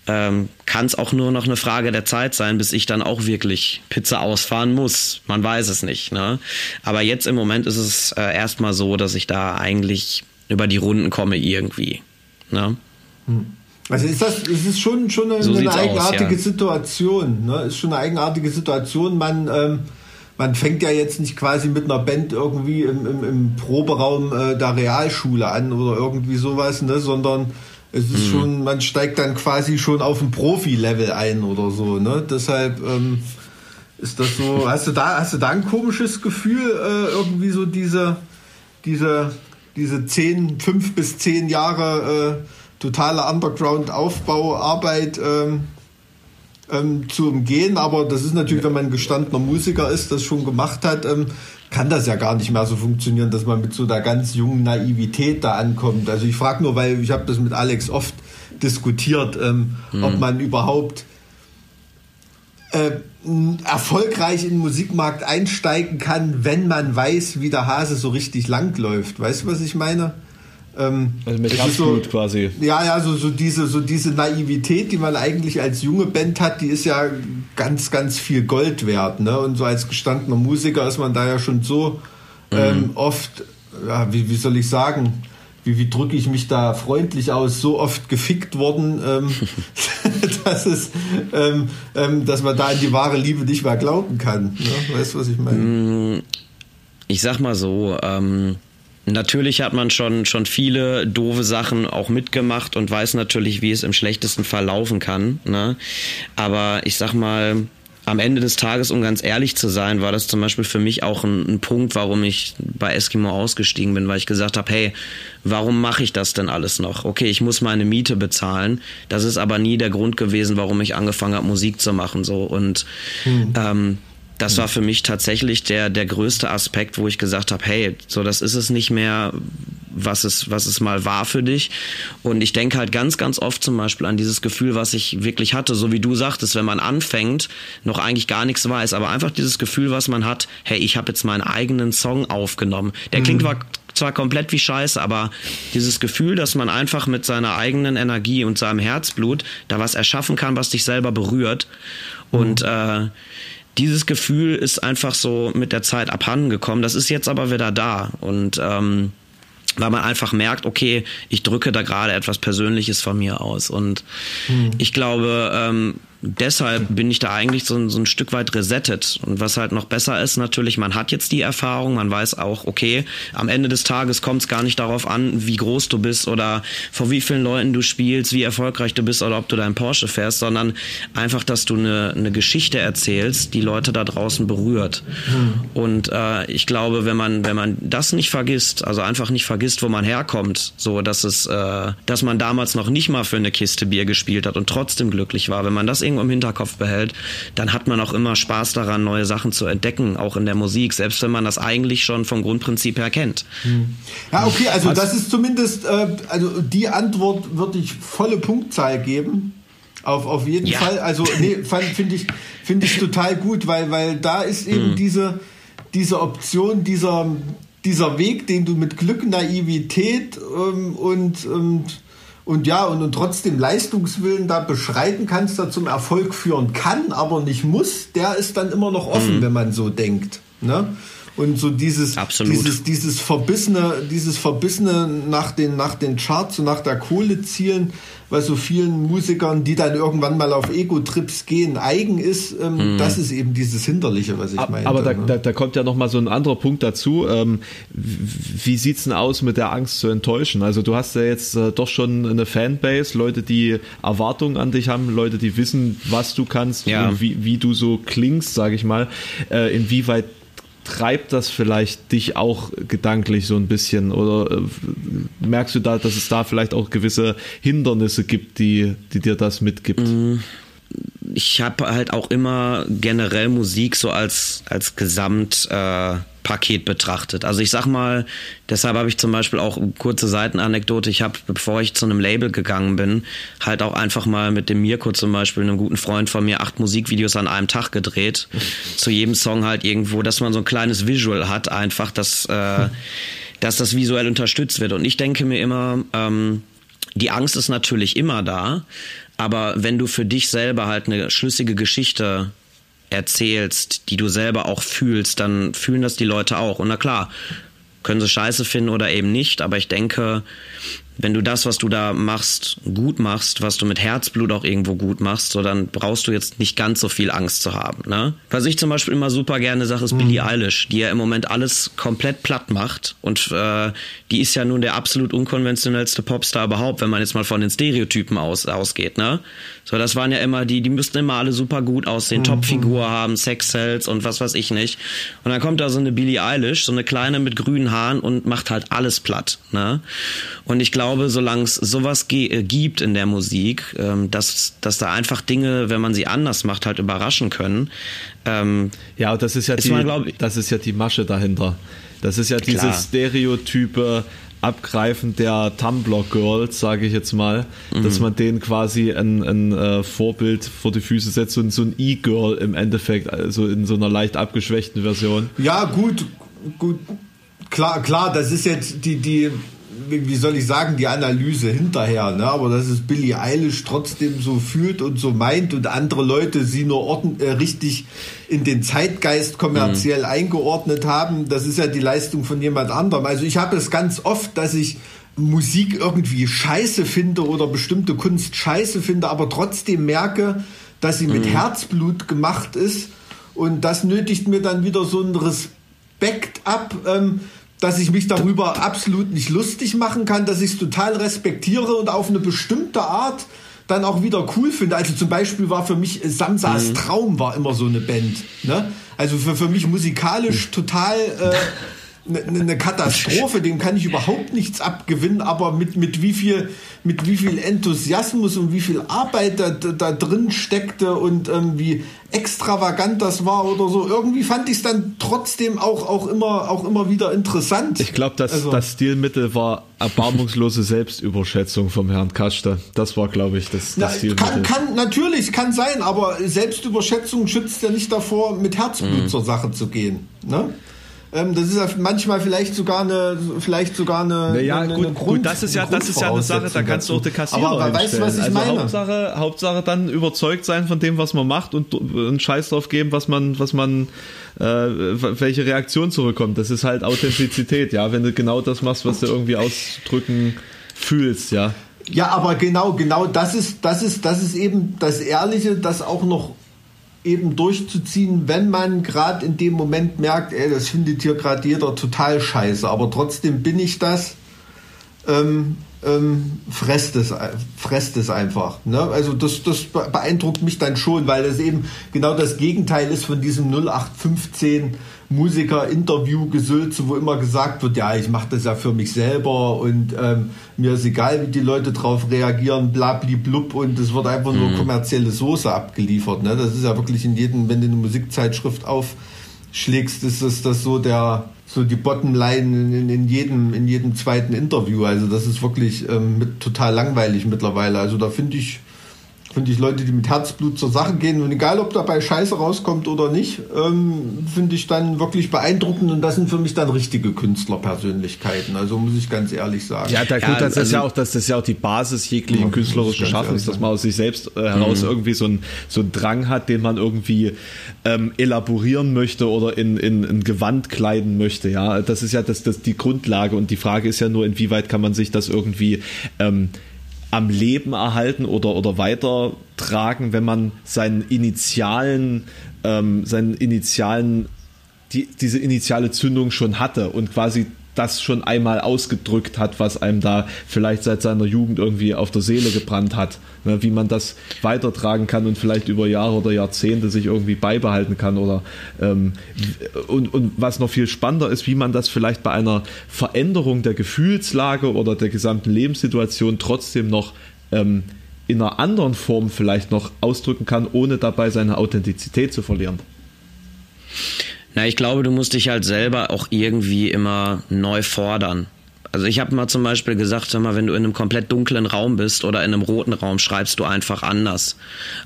ähm, kann es auch nur noch eine Frage der Zeit sein, bis ich dann auch wirklich Pizza ausfahren muss. Man weiß es nicht. Ne? Aber jetzt im Moment ist es äh, erstmal so, dass ich da eigentlich über die Runden komme irgendwie. Ne? Hm. Also ist das, es ist schon, schon eine, so eine eigenartige aus, ja. Situation. Ne? Ist schon eine eigenartige Situation. Man, ähm, man fängt ja jetzt nicht quasi mit einer Band irgendwie im, im, im Proberaum äh, der Realschule an oder irgendwie sowas, ne? sondern es ist mhm. schon, man steigt dann quasi schon auf ein Profi-Level ein oder so. Ne? Deshalb ähm, ist das so. <laughs> Hast du da, hast du da ein komisches Gefühl, äh, irgendwie so diese, diese, diese zehn, fünf bis zehn Jahre äh, totale Underground-Aufbauarbeit ähm, ähm, zu umgehen. Aber das ist natürlich, wenn man gestandener Musiker ist, das schon gemacht hat, ähm, kann das ja gar nicht mehr so funktionieren, dass man mit so der ganz jungen Naivität da ankommt. Also ich frage nur, weil ich habe das mit Alex oft diskutiert, ähm, mhm. ob man überhaupt äh, erfolgreich in den Musikmarkt einsteigen kann, wenn man weiß, wie der Hase so richtig lang läuft. Weißt du, was ich meine? Ähm, also mit Herzblut so, quasi. Ja, ja, so, so, diese, so diese Naivität, die man eigentlich als junge Band hat, die ist ja ganz, ganz viel Gold wert. Ne? Und so als gestandener Musiker ist man da ja schon so mhm. ähm, oft, ja, wie, wie soll ich sagen, wie, wie drücke ich mich da freundlich aus, so oft gefickt worden, ähm, <laughs> <laughs> dass, es, ähm, ähm, dass man da an die wahre Liebe nicht mehr glauben kann. Ne? Weißt du, was ich meine? Mm, ich sag mal so, ähm Natürlich hat man schon, schon viele doofe Sachen auch mitgemacht und weiß natürlich, wie es im schlechtesten Fall laufen kann. Ne? Aber ich sag mal, am Ende des Tages, um ganz ehrlich zu sein, war das zum Beispiel für mich auch ein, ein Punkt, warum ich bei Eskimo ausgestiegen bin, weil ich gesagt habe, hey, warum mache ich das denn alles noch? Okay, ich muss meine Miete bezahlen. Das ist aber nie der Grund gewesen, warum ich angefangen habe, Musik zu machen. So und hm. ähm, das war für mich tatsächlich der, der größte Aspekt, wo ich gesagt habe, hey, so das ist es nicht mehr, was es, was es mal war für dich. Und ich denke halt ganz, ganz oft zum Beispiel an dieses Gefühl, was ich wirklich hatte, so wie du sagtest, wenn man anfängt, noch eigentlich gar nichts weiß, aber einfach dieses Gefühl, was man hat, hey, ich habe jetzt meinen eigenen Song aufgenommen. Der mhm. klingt zwar komplett wie Scheiße, aber dieses Gefühl, dass man einfach mit seiner eigenen Energie und seinem Herzblut da was erschaffen kann, was dich selber berührt. Und mhm. äh, dieses Gefühl ist einfach so mit der Zeit abhanden gekommen. Das ist jetzt aber wieder da. Und ähm, weil man einfach merkt, okay, ich drücke da gerade etwas Persönliches von mir aus. Und hm. ich glaube, ähm, deshalb bin ich da eigentlich so, so ein Stück weit resettet. Und was halt noch besser ist, natürlich, man hat jetzt die Erfahrung, man weiß auch, okay, am Ende des Tages kommt es gar nicht darauf an, wie groß du bist oder vor wie vielen Leuten du spielst, wie erfolgreich du bist oder ob du dein Porsche fährst, sondern einfach, dass du eine, eine Geschichte erzählst, die Leute da draußen berührt. Hm. Und äh, ich glaube, wenn man, wenn man das nicht vergisst, also einfach nicht vergisst, wo man herkommt, so dass es, äh, dass man damals noch nicht mal für eine Kiste Bier gespielt hat und trotzdem glücklich war, wenn man das irgendwo im Hinterkopf behält, dann hat man auch immer Spaß daran, neue Sachen zu entdecken, auch in der Musik, selbst wenn man das eigentlich schon vom Grundprinzip her kennt. Hm. Ja, okay, also das ist zumindest, äh, also die Antwort würde ich volle Punktzahl geben. Auf, auf jeden ja. Fall. Also, nee, <laughs> finde ich, finde ich total gut, weil, weil da ist eben hm. diese, diese Option, dieser, dieser Weg, den du mit Glück, Naivität ähm, und, und und ja, und, und trotzdem Leistungswillen da beschreiten kannst, der zum Erfolg führen kann, aber nicht muss, der ist dann immer noch offen, mhm. wenn man so denkt. Ne? Und so dieses, Absolut. dieses, dieses verbissene, dieses verbissene nach den, nach den Charts und nach der Kohle zielen, bei so vielen Musikern, die dann irgendwann mal auf Ego-Trips gehen, eigen ist, ähm, mhm. das ist eben dieses Hinderliche, was ich meine. Aber da, ne? da, da, kommt ja nochmal so ein anderer Punkt dazu. Ähm, wie sieht's denn aus mit der Angst zu enttäuschen? Also du hast ja jetzt äh, doch schon eine Fanbase, Leute, die Erwartungen an dich haben, Leute, die wissen, was du kannst ja. und wie, wie du so klingst, sage ich mal. Äh, inwieweit treibt das vielleicht dich auch gedanklich so ein bisschen oder äh, merkst du da, dass es da vielleicht auch gewisse Hindernisse gibt, die, die dir das mitgibt? Mm, ich habe halt auch immer generell Musik so als, als Gesamt äh, Paket betrachtet. Also ich sag mal, deshalb habe ich zum Beispiel auch kurze Seitenanekdote. Ich habe, bevor ich zu einem Label gegangen bin, halt auch einfach mal mit dem Mirko zum Beispiel, einem guten Freund von mir, acht Musikvideos an einem Tag gedreht. <laughs> zu jedem Song halt irgendwo, dass man so ein kleines Visual hat, einfach, dass, äh, <laughs> dass das visuell unterstützt wird. Und ich denke mir immer, ähm, die Angst ist natürlich immer da, aber wenn du für dich selber halt eine schlüssige Geschichte erzählst, die du selber auch fühlst, dann fühlen das die Leute auch. Und na klar, können sie scheiße finden oder eben nicht, aber ich denke, wenn du das, was du da machst, gut machst, was du mit Herzblut auch irgendwo gut machst, so dann brauchst du jetzt nicht ganz so viel Angst zu haben. Ne? Was ich zum Beispiel immer super gerne sage, ist mhm. Billie Eilish, die ja im Moment alles komplett platt macht und äh, die ist ja nun der absolut unkonventionellste Popstar überhaupt, wenn man jetzt mal von den Stereotypen aus, ausgeht. Ne? So, das waren ja immer die, die müssten immer alle super gut aussehen, mhm. Topfigur haben, Sex-Cells und was weiß ich nicht. Und dann kommt da so eine Billie Eilish, so eine kleine mit grünen Haaren und macht halt alles platt. Ne? Und ich glaube, glaube, solange es sowas äh, gibt in der Musik, ähm, dass, dass da einfach Dinge, wenn man sie anders macht, halt überraschen können. Ähm, ja, das ist ja, ist die, man, das ist ja die Masche dahinter. Das ist ja dieses Stereotype Abgreifen der Tumblr-Girls, sage ich jetzt mal, mhm. dass man denen quasi ein, ein äh, Vorbild vor die Füße setzt und so ein E-Girl im Endeffekt, also in so einer leicht abgeschwächten Version. Ja, gut, gut. Klar, klar, das ist jetzt die, die wie soll ich sagen, die Analyse hinterher, ne? aber dass es Billie Eilish trotzdem so fühlt und so meint und andere Leute sie nur ordn äh, richtig in den Zeitgeist kommerziell mhm. eingeordnet haben, das ist ja die Leistung von jemand anderem. Also ich habe es ganz oft, dass ich Musik irgendwie scheiße finde oder bestimmte Kunst scheiße finde, aber trotzdem merke, dass sie mit mhm. Herzblut gemacht ist und das nötigt mir dann wieder so einen Respekt ab, ähm, dass ich mich darüber absolut nicht lustig machen kann, dass ich es total respektiere und auf eine bestimmte Art dann auch wieder cool finde. Also zum Beispiel war für mich Samsas mhm. Traum war immer so eine Band. Ne? Also für, für mich musikalisch total äh, <laughs> eine, eine Katastrophe, dem kann ich überhaupt nichts abgewinnen, aber mit, mit, wie viel, mit wie viel Enthusiasmus und wie viel Arbeit da, da drin steckte und ähm, wie extravagant das war oder so, irgendwie fand ich es dann trotzdem auch, auch, immer, auch immer wieder interessant. Ich glaube, das, also, das Stilmittel war erbarmungslose Selbstüberschätzung vom Herrn Kaschte. Das war, glaube ich, das, das na, Stilmittel. Kann, kann, natürlich, kann sein, aber Selbstüberschätzung schützt ja nicht davor, mit Herzblut mhm. zur Sache zu gehen. Ne? Ähm, das ist ja manchmal vielleicht sogar eine, vielleicht sogar eine. Naja, eine, gut, eine Grund, gut, das ist ja, das ist ja eine Sache, da kannst du auch die Kassierer Aber, aber weißt du, was ich also meine? Hauptsache, Hauptsache dann überzeugt sein von dem, was man macht und einen Scheiß drauf geben, was man, was man, äh, welche Reaktion zurückkommt. Das ist halt Authentizität, ja. Wenn du genau das machst, was du irgendwie ausdrücken fühlst, ja. Ja, aber genau, genau das ist, das ist, das ist eben das Ehrliche, das auch noch eben durchzuziehen, wenn man gerade in dem Moment merkt, ey, das findet hier gerade jeder total scheiße, aber trotzdem bin ich das. Ähm, ähm, fresst, es, fresst es einfach. Ne? Also das, das beeindruckt mich dann schon, weil das eben genau das Gegenteil ist von diesem 0815 Musiker-Interview-Gesülze, wo immer gesagt wird, ja, ich mache das ja für mich selber und ähm, mir ist egal, wie die Leute drauf reagieren, blub und es wird einfach nur mhm. kommerzielle Soße abgeliefert. Ne? Das ist ja wirklich in jedem, wenn du eine Musikzeitschrift aufschlägst, ist das, das so der so die Bottomline in, in, jedem, in jedem zweiten Interview. Also das ist wirklich ähm, mit, total langweilig mittlerweile. Also da finde ich, finde ich Leute, die mit Herzblut zur Sache gehen und egal, ob dabei Scheiße rauskommt oder nicht, ähm, finde ich dann wirklich beeindruckend und das sind für mich dann richtige Künstlerpersönlichkeiten. Also muss ich ganz ehrlich sagen. Ja, der, ja, das also, ist ja auch, das ist ja auch die Basis jeglichen ja, künstlerischen Schaffens, dass man aus sich selbst äh, heraus mhm. irgendwie so ein so einen Drang hat, den man irgendwie ähm, elaborieren möchte oder in, in, in Gewand kleiden möchte. Ja, das ist ja das, das die Grundlage und die Frage ist ja nur, inwieweit kann man sich das irgendwie ähm, am Leben erhalten oder, oder weitertragen, wenn man seinen initialen, ähm, seinen initialen, die, diese initiale Zündung schon hatte und quasi das schon einmal ausgedrückt hat, was einem da vielleicht seit seiner Jugend irgendwie auf der Seele gebrannt hat. Ne, wie man das weitertragen kann und vielleicht über Jahre oder Jahrzehnte sich irgendwie beibehalten kann oder ähm, und, und was noch viel spannender ist, wie man das vielleicht bei einer Veränderung der Gefühlslage oder der gesamten Lebenssituation trotzdem noch ähm, in einer anderen Form vielleicht noch ausdrücken kann, ohne dabei seine Authentizität zu verlieren. Na, ich glaube, du musst dich halt selber auch irgendwie immer neu fordern. Also ich habe mal zum Beispiel gesagt, sag mal, wenn du in einem komplett dunklen Raum bist oder in einem roten Raum, schreibst du einfach anders,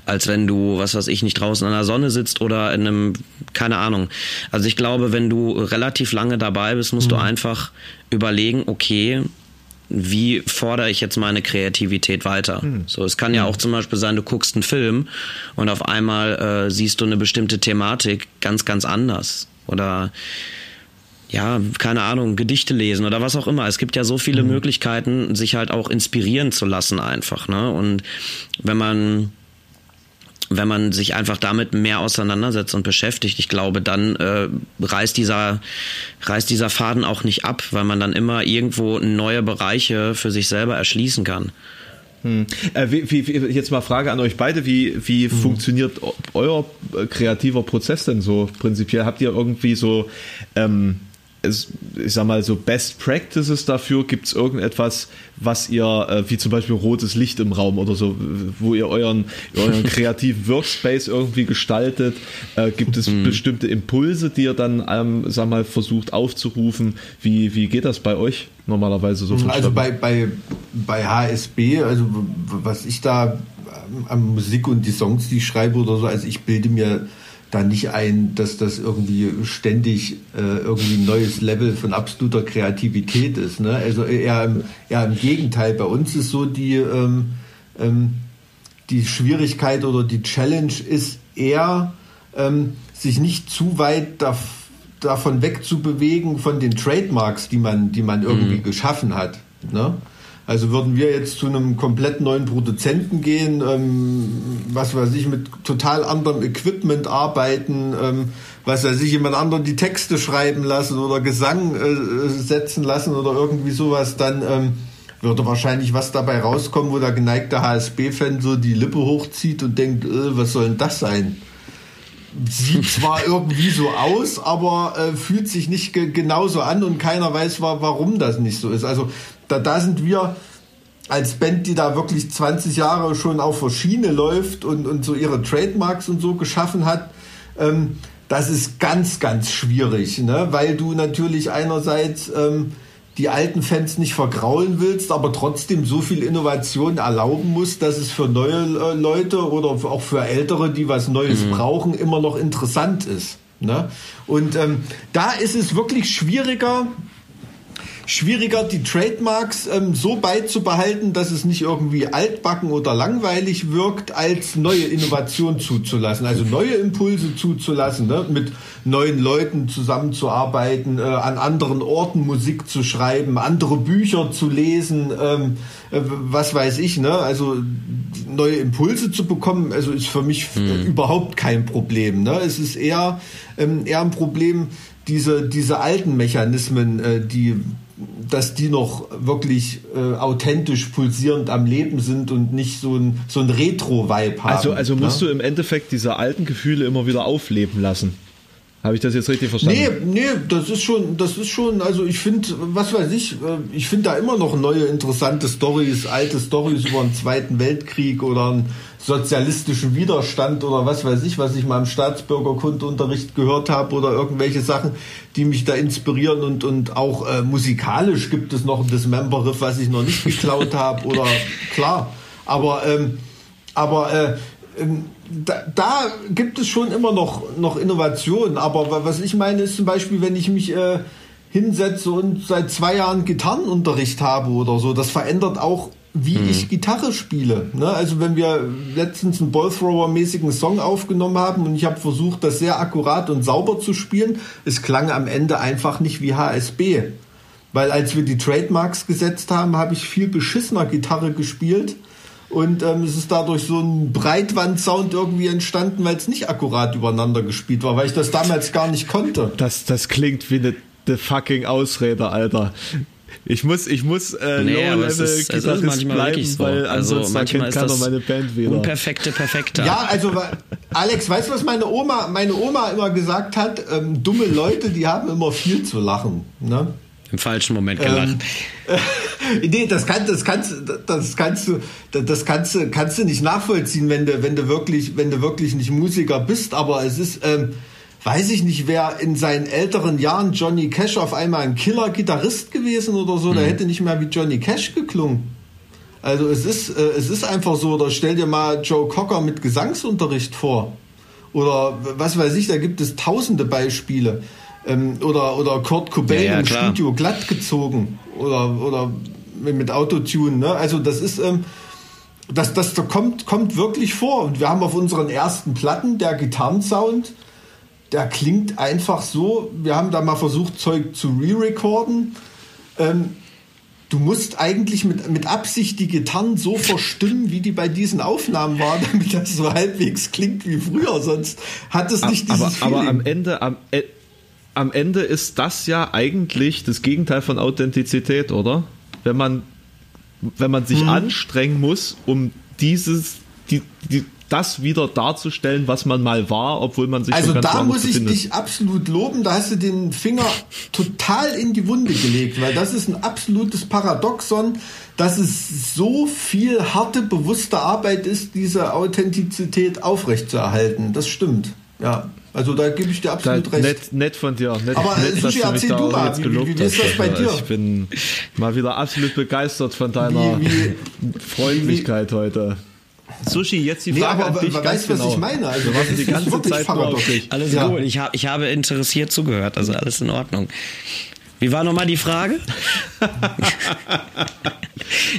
als wenn du, was weiß ich, nicht draußen an der Sonne sitzt oder in einem, keine Ahnung. Also ich glaube, wenn du relativ lange dabei bist, musst mhm. du einfach überlegen, okay, wie fordere ich jetzt meine Kreativität weiter? Mhm. So, es kann ja hm. auch zum Beispiel sein, du guckst einen Film und auf einmal äh, siehst du eine bestimmte Thematik ganz, ganz anders. Oder ja, keine Ahnung, Gedichte lesen oder was auch immer. Es gibt ja so viele mhm. Möglichkeiten, sich halt auch inspirieren zu lassen einfach. Ne? Und wenn man wenn man sich einfach damit mehr auseinandersetzt und beschäftigt, ich glaube, dann äh, reißt dieser reißt dieser Faden auch nicht ab, weil man dann immer irgendwo neue Bereiche für sich selber erschließen kann. Hm. Äh, wie, wie, jetzt mal Frage an euch beide, wie, wie hm. funktioniert euer äh, kreativer Prozess denn so prinzipiell? Habt ihr irgendwie so ähm, ich sag mal so Best Practices dafür? Gibt es irgendetwas, was ihr, äh, wie zum Beispiel rotes Licht im Raum oder so, wo ihr euren, euren <laughs> kreativen Workspace irgendwie gestaltet? Äh, gibt es mhm. bestimmte Impulse, die ihr dann, ähm, sag mal, versucht aufzurufen? Wie, wie geht das bei euch normalerweise so? Also bei, bei, bei HSB, also was ich da an Musik und die Songs, die ich schreibe oder so, also ich bilde mir da nicht ein, dass das irgendwie ständig äh, irgendwie ein neues Level von absoluter Kreativität ist. Ne? Also eher im, eher im Gegenteil. Bei uns ist so die, ähm, ähm, die Schwierigkeit oder die Challenge ist eher, ähm, sich nicht zu weit da, davon wegzubewegen von den Trademarks, die man, die man irgendwie mhm. geschaffen hat. Ne? Also würden wir jetzt zu einem komplett neuen Produzenten gehen, ähm, was weiß ich, mit total anderem Equipment arbeiten, ähm, was weiß ich, jemand anderen die Texte schreiben lassen oder Gesang äh, setzen lassen oder irgendwie sowas, dann ähm, würde wahrscheinlich was dabei rauskommen, wo der geneigte HSB-Fan so die Lippe hochzieht und denkt, äh, was soll denn das sein? Sieht zwar irgendwie so aus, aber äh, fühlt sich nicht ge genauso an und keiner weiß, warum das nicht so ist. Also da, da sind wir als Band, die da wirklich 20 Jahre schon auf der Schiene läuft und, und so ihre Trademarks und so geschaffen hat, ähm, das ist ganz, ganz schwierig, ne? weil du natürlich einerseits ähm, die alten Fans nicht vergraulen willst, aber trotzdem so viel Innovation erlauben musst, dass es für neue äh, Leute oder auch für Ältere, die was Neues mhm. brauchen, immer noch interessant ist. Ne? Und ähm, da ist es wirklich schwieriger, schwieriger, die Trademarks ähm, so beizubehalten, dass es nicht irgendwie altbacken oder langweilig wirkt, als neue Innovationen zuzulassen, also neue Impulse zuzulassen, ne? mit neuen Leuten zusammenzuarbeiten, äh, an anderen Orten Musik zu schreiben, andere Bücher zu lesen, ähm, äh, was weiß ich, ne? Also neue Impulse zu bekommen, also ist für mich hm. überhaupt kein Problem. Ne? Es ist eher, ähm, eher ein Problem, diese, diese alten Mechanismen, äh, die dass die noch wirklich äh, authentisch pulsierend am Leben sind und nicht so ein, so ein Retro-Vibe haben. Also, also musst ne? du im Endeffekt diese alten Gefühle immer wieder aufleben lassen. Habe ich das jetzt richtig verstanden? Nee, nee, das ist schon, das ist schon, also ich finde, was weiß ich, äh, ich finde da immer noch neue interessante Stories, alte Stories über den Zweiten Weltkrieg oder einen sozialistischen Widerstand oder was weiß ich, was ich mal im Staatsbürgerkundunterricht gehört habe oder irgendwelche Sachen, die mich da inspirieren und, und auch äh, musikalisch gibt es noch ein Dismember-Riff, was ich noch nicht geklaut <laughs> habe oder klar, aber ähm, aber äh, ähm, da, da, gibt es schon immer noch, noch Innovationen. Aber was ich meine, ist zum Beispiel, wenn ich mich äh, hinsetze und seit zwei Jahren Gitarrenunterricht habe oder so, das verändert auch, wie mhm. ich Gitarre spiele. Ne? Also wenn wir letztens einen Ballthrower-mäßigen Song aufgenommen haben und ich habe versucht, das sehr akkurat und sauber zu spielen, es klang am Ende einfach nicht wie HSB. Weil als wir die Trademarks gesetzt haben, habe ich viel beschissener Gitarre gespielt und ähm, es ist dadurch so ein Breitwand-Sound irgendwie entstanden, weil es nicht akkurat übereinander gespielt war, weil ich das damals gar nicht konnte. Das, das klingt wie eine the fucking Ausrede, Alter. Ich muss, ich muss äh, nee, Low-Level Gitarrist bleiben, so. weil also ansonsten kennt keiner meine Band wieder. Unperfekte, perfekte. Ja, also Alex, weißt du, was meine Oma, meine Oma immer gesagt hat? Ähm, dumme Leute, die haben immer viel zu lachen. Ne? Im falschen Moment gelacht. Ähm, äh, <laughs> nee, das, kann, das, kannst, das kannst du, das kannst du, kannst du nicht nachvollziehen, wenn du, wenn du wirklich, wenn du wirklich nicht Musiker bist. Aber es ist, ähm, weiß ich nicht, wer in seinen älteren Jahren Johnny Cash auf einmal ein Killer-Gitarrist gewesen oder so, mhm. der hätte nicht mehr wie Johnny Cash geklungen. Also es ist, äh, es ist einfach so. Oder stell dir mal Joe Cocker mit Gesangsunterricht vor. Oder was weiß ich, da gibt es tausende Beispiele ähm, oder, oder Kurt Cobain ja, ja, im klar. Studio glatt gezogen oder, oder mit Autotune. Ne? Also das ist, ähm, das, das kommt, kommt wirklich vor. Und wir haben auf unseren ersten Platten der Gitarrensound, der klingt einfach so. Wir haben da mal versucht, Zeug zu re-recorden. Ähm, du musst eigentlich mit, mit Absicht die Gitarren so verstimmen, wie die bei diesen Aufnahmen waren, <laughs> damit das so halbwegs klingt wie früher. Sonst hat es nicht dieses aber, aber am Ende, am, e- am Ende ist das ja eigentlich das Gegenteil von Authentizität, oder? Wenn man, wenn man sich hm. anstrengen muss, um dieses, die, die, das wieder darzustellen, was man mal war, obwohl man sich also schon ganz da muss ich befindet. dich absolut loben. Da hast du den Finger total in die Wunde gelegt, weil das ist ein absolutes Paradoxon, dass es so viel harte, bewusste Arbeit ist, diese Authentizität aufrechtzuerhalten. Das stimmt. Ja. Also da gebe ich dir absolut da, recht. Nett, nett von dir. Nett, Aber nett, Sushi, erzähl du mal, wie, wie, wie ist das bei dir? Ich bin mal wieder absolut begeistert von deiner wie, Freundlichkeit heute. Sushi, jetzt die Frage nee, aber, an dich weißt, genau. was ich meine? Also, was die ganze Zeit. Alles ja. gut, ich, hab, ich habe interessiert zugehört, also alles in Ordnung. Wie war nochmal die Frage? <laughs>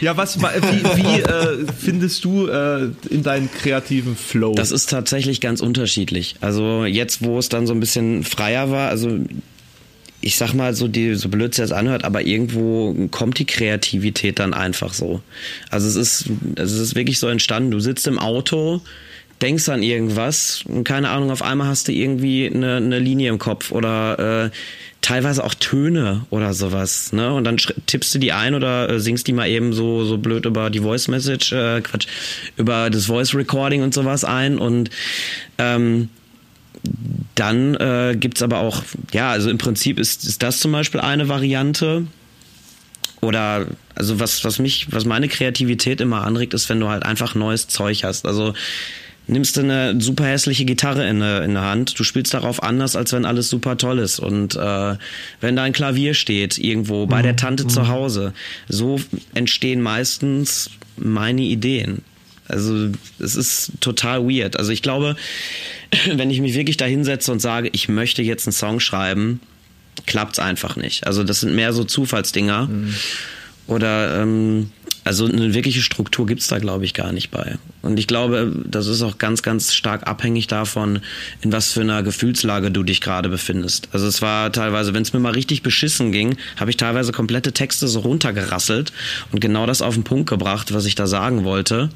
ja, was, wie, wie äh, findest du äh, in deinen kreativen Flow? Das ist tatsächlich ganz unterschiedlich. Also jetzt, wo es dann so ein bisschen freier war, also ich sag mal so, die, so blöd es jetzt anhört, aber irgendwo kommt die Kreativität dann einfach so. Also es ist, es ist wirklich so entstanden. Du sitzt im Auto, denkst an irgendwas und keine Ahnung, auf einmal hast du irgendwie eine, eine Linie im Kopf oder äh, teilweise auch Töne oder sowas, ne? Und dann tippst du die ein oder äh, singst die mal eben so so blöd über die Voice Message, äh, Quatsch, über das Voice Recording und sowas ein und ähm, dann äh, gibt's aber auch, ja, also im Prinzip ist, ist das zum Beispiel eine Variante. Oder also was, was mich, was meine Kreativität immer anregt, ist, wenn du halt einfach neues Zeug hast. Also nimmst du eine super hässliche Gitarre in, in der Hand, du spielst darauf anders, als wenn alles super toll ist. Und äh, wenn da ein Klavier steht, irgendwo bei der mhm. Tante mhm. zu Hause, so entstehen meistens meine Ideen. Also es ist total weird. Also ich glaube, <clears throat> wenn ich mich wirklich da hinsetze und sage, ich möchte jetzt einen Song schreiben, klappt's einfach nicht. Also das sind mehr so Zufallsdinger. Mhm. Oder ähm, also eine wirkliche Struktur gibt's da, glaube ich, gar nicht bei. Und ich glaube, das ist auch ganz, ganz stark abhängig davon, in was für einer Gefühlslage du dich gerade befindest. Also es war teilweise, wenn es mir mal richtig beschissen ging, habe ich teilweise komplette Texte so runtergerasselt und genau das auf den Punkt gebracht, was ich da sagen wollte.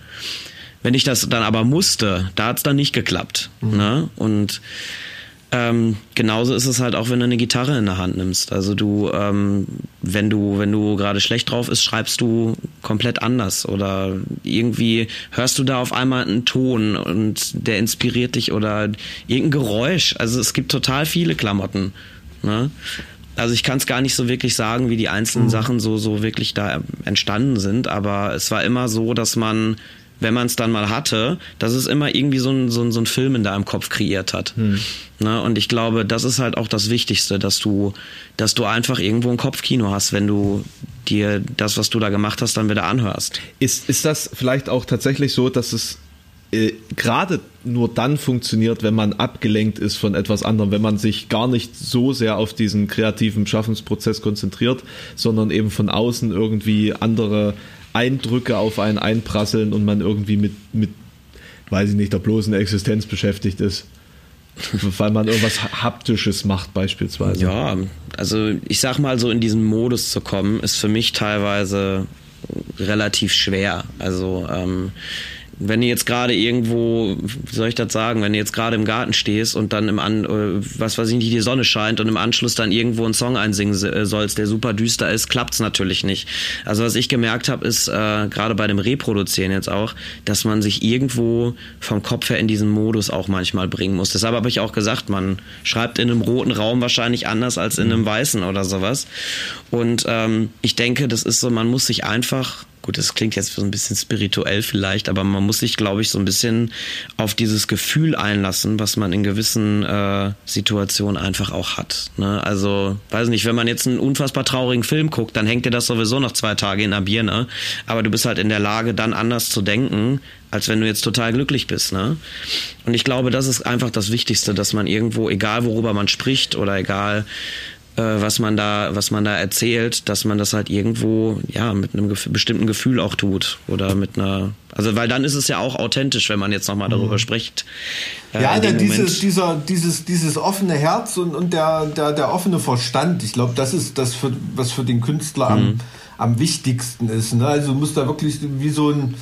Wenn ich das dann aber musste, da hat's dann nicht geklappt. Mhm. Ne? Und ähm, genauso ist es halt auch, wenn du eine Gitarre in der Hand nimmst. Also du, ähm, wenn du, wenn du gerade schlecht drauf ist, schreibst du komplett anders oder irgendwie hörst du da auf einmal einen Ton und der inspiriert dich oder irgendein Geräusch. Also es gibt total viele Klamotten. Ne? Also ich kann es gar nicht so wirklich sagen, wie die einzelnen mhm. Sachen so so wirklich da entstanden sind, aber es war immer so, dass man wenn man es dann mal hatte, dass es immer irgendwie so ein, so ein, so ein Film in deinem Kopf kreiert hat. Hm. Ne? Und ich glaube, das ist halt auch das Wichtigste, dass du, dass du einfach irgendwo ein Kopfkino hast, wenn du dir das, was du da gemacht hast, dann wieder anhörst. Ist, ist das vielleicht auch tatsächlich so, dass es äh, gerade nur dann funktioniert, wenn man abgelenkt ist von etwas anderem, wenn man sich gar nicht so sehr auf diesen kreativen Schaffensprozess konzentriert, sondern eben von außen irgendwie andere Eindrücke auf einen einprasseln und man irgendwie mit, mit, weiß ich nicht, der bloßen Existenz beschäftigt ist. <laughs> Weil man irgendwas Haptisches macht, beispielsweise. Ja, also ich sag mal so, in diesen Modus zu kommen, ist für mich teilweise relativ schwer. Also ähm, wenn du jetzt gerade irgendwo, wie soll ich das sagen, wenn du jetzt gerade im Garten stehst und dann im An, äh, was weiß ich nicht, die Sonne scheint und im Anschluss dann irgendwo einen Song einsingen äh, sollst, der super düster ist, klappt's natürlich nicht. Also was ich gemerkt habe, ist äh, gerade bei dem Reproduzieren jetzt auch, dass man sich irgendwo vom Kopf her in diesen Modus auch manchmal bringen muss. Deshalb habe ich auch gesagt, man schreibt in einem roten Raum wahrscheinlich anders als in einem weißen oder sowas. Und ähm, ich denke, das ist so, man muss sich einfach gut, das klingt jetzt so ein bisschen spirituell vielleicht, aber man muss sich, glaube ich, so ein bisschen auf dieses Gefühl einlassen, was man in gewissen äh, Situationen einfach auch hat. Ne? Also, weiß nicht, wenn man jetzt einen unfassbar traurigen Film guckt, dann hängt dir das sowieso noch zwei Tage in der Birne, aber du bist halt in der Lage, dann anders zu denken, als wenn du jetzt total glücklich bist. Ne? Und ich glaube, das ist einfach das Wichtigste, dass man irgendwo, egal worüber man spricht oder egal was man da, was man da erzählt, dass man das halt irgendwo, ja, mit einem gef bestimmten Gefühl auch tut oder mit einer, also weil dann ist es ja auch authentisch, wenn man jetzt nochmal darüber mhm. spricht. Äh, ja, der, dieses, dieser, dieses, dieses offene Herz und, und der, der, der offene Verstand, ich glaube, das ist das, für, was für den Künstler mhm. am, am wichtigsten ist. Ne? Also muss da wirklich wie so ein,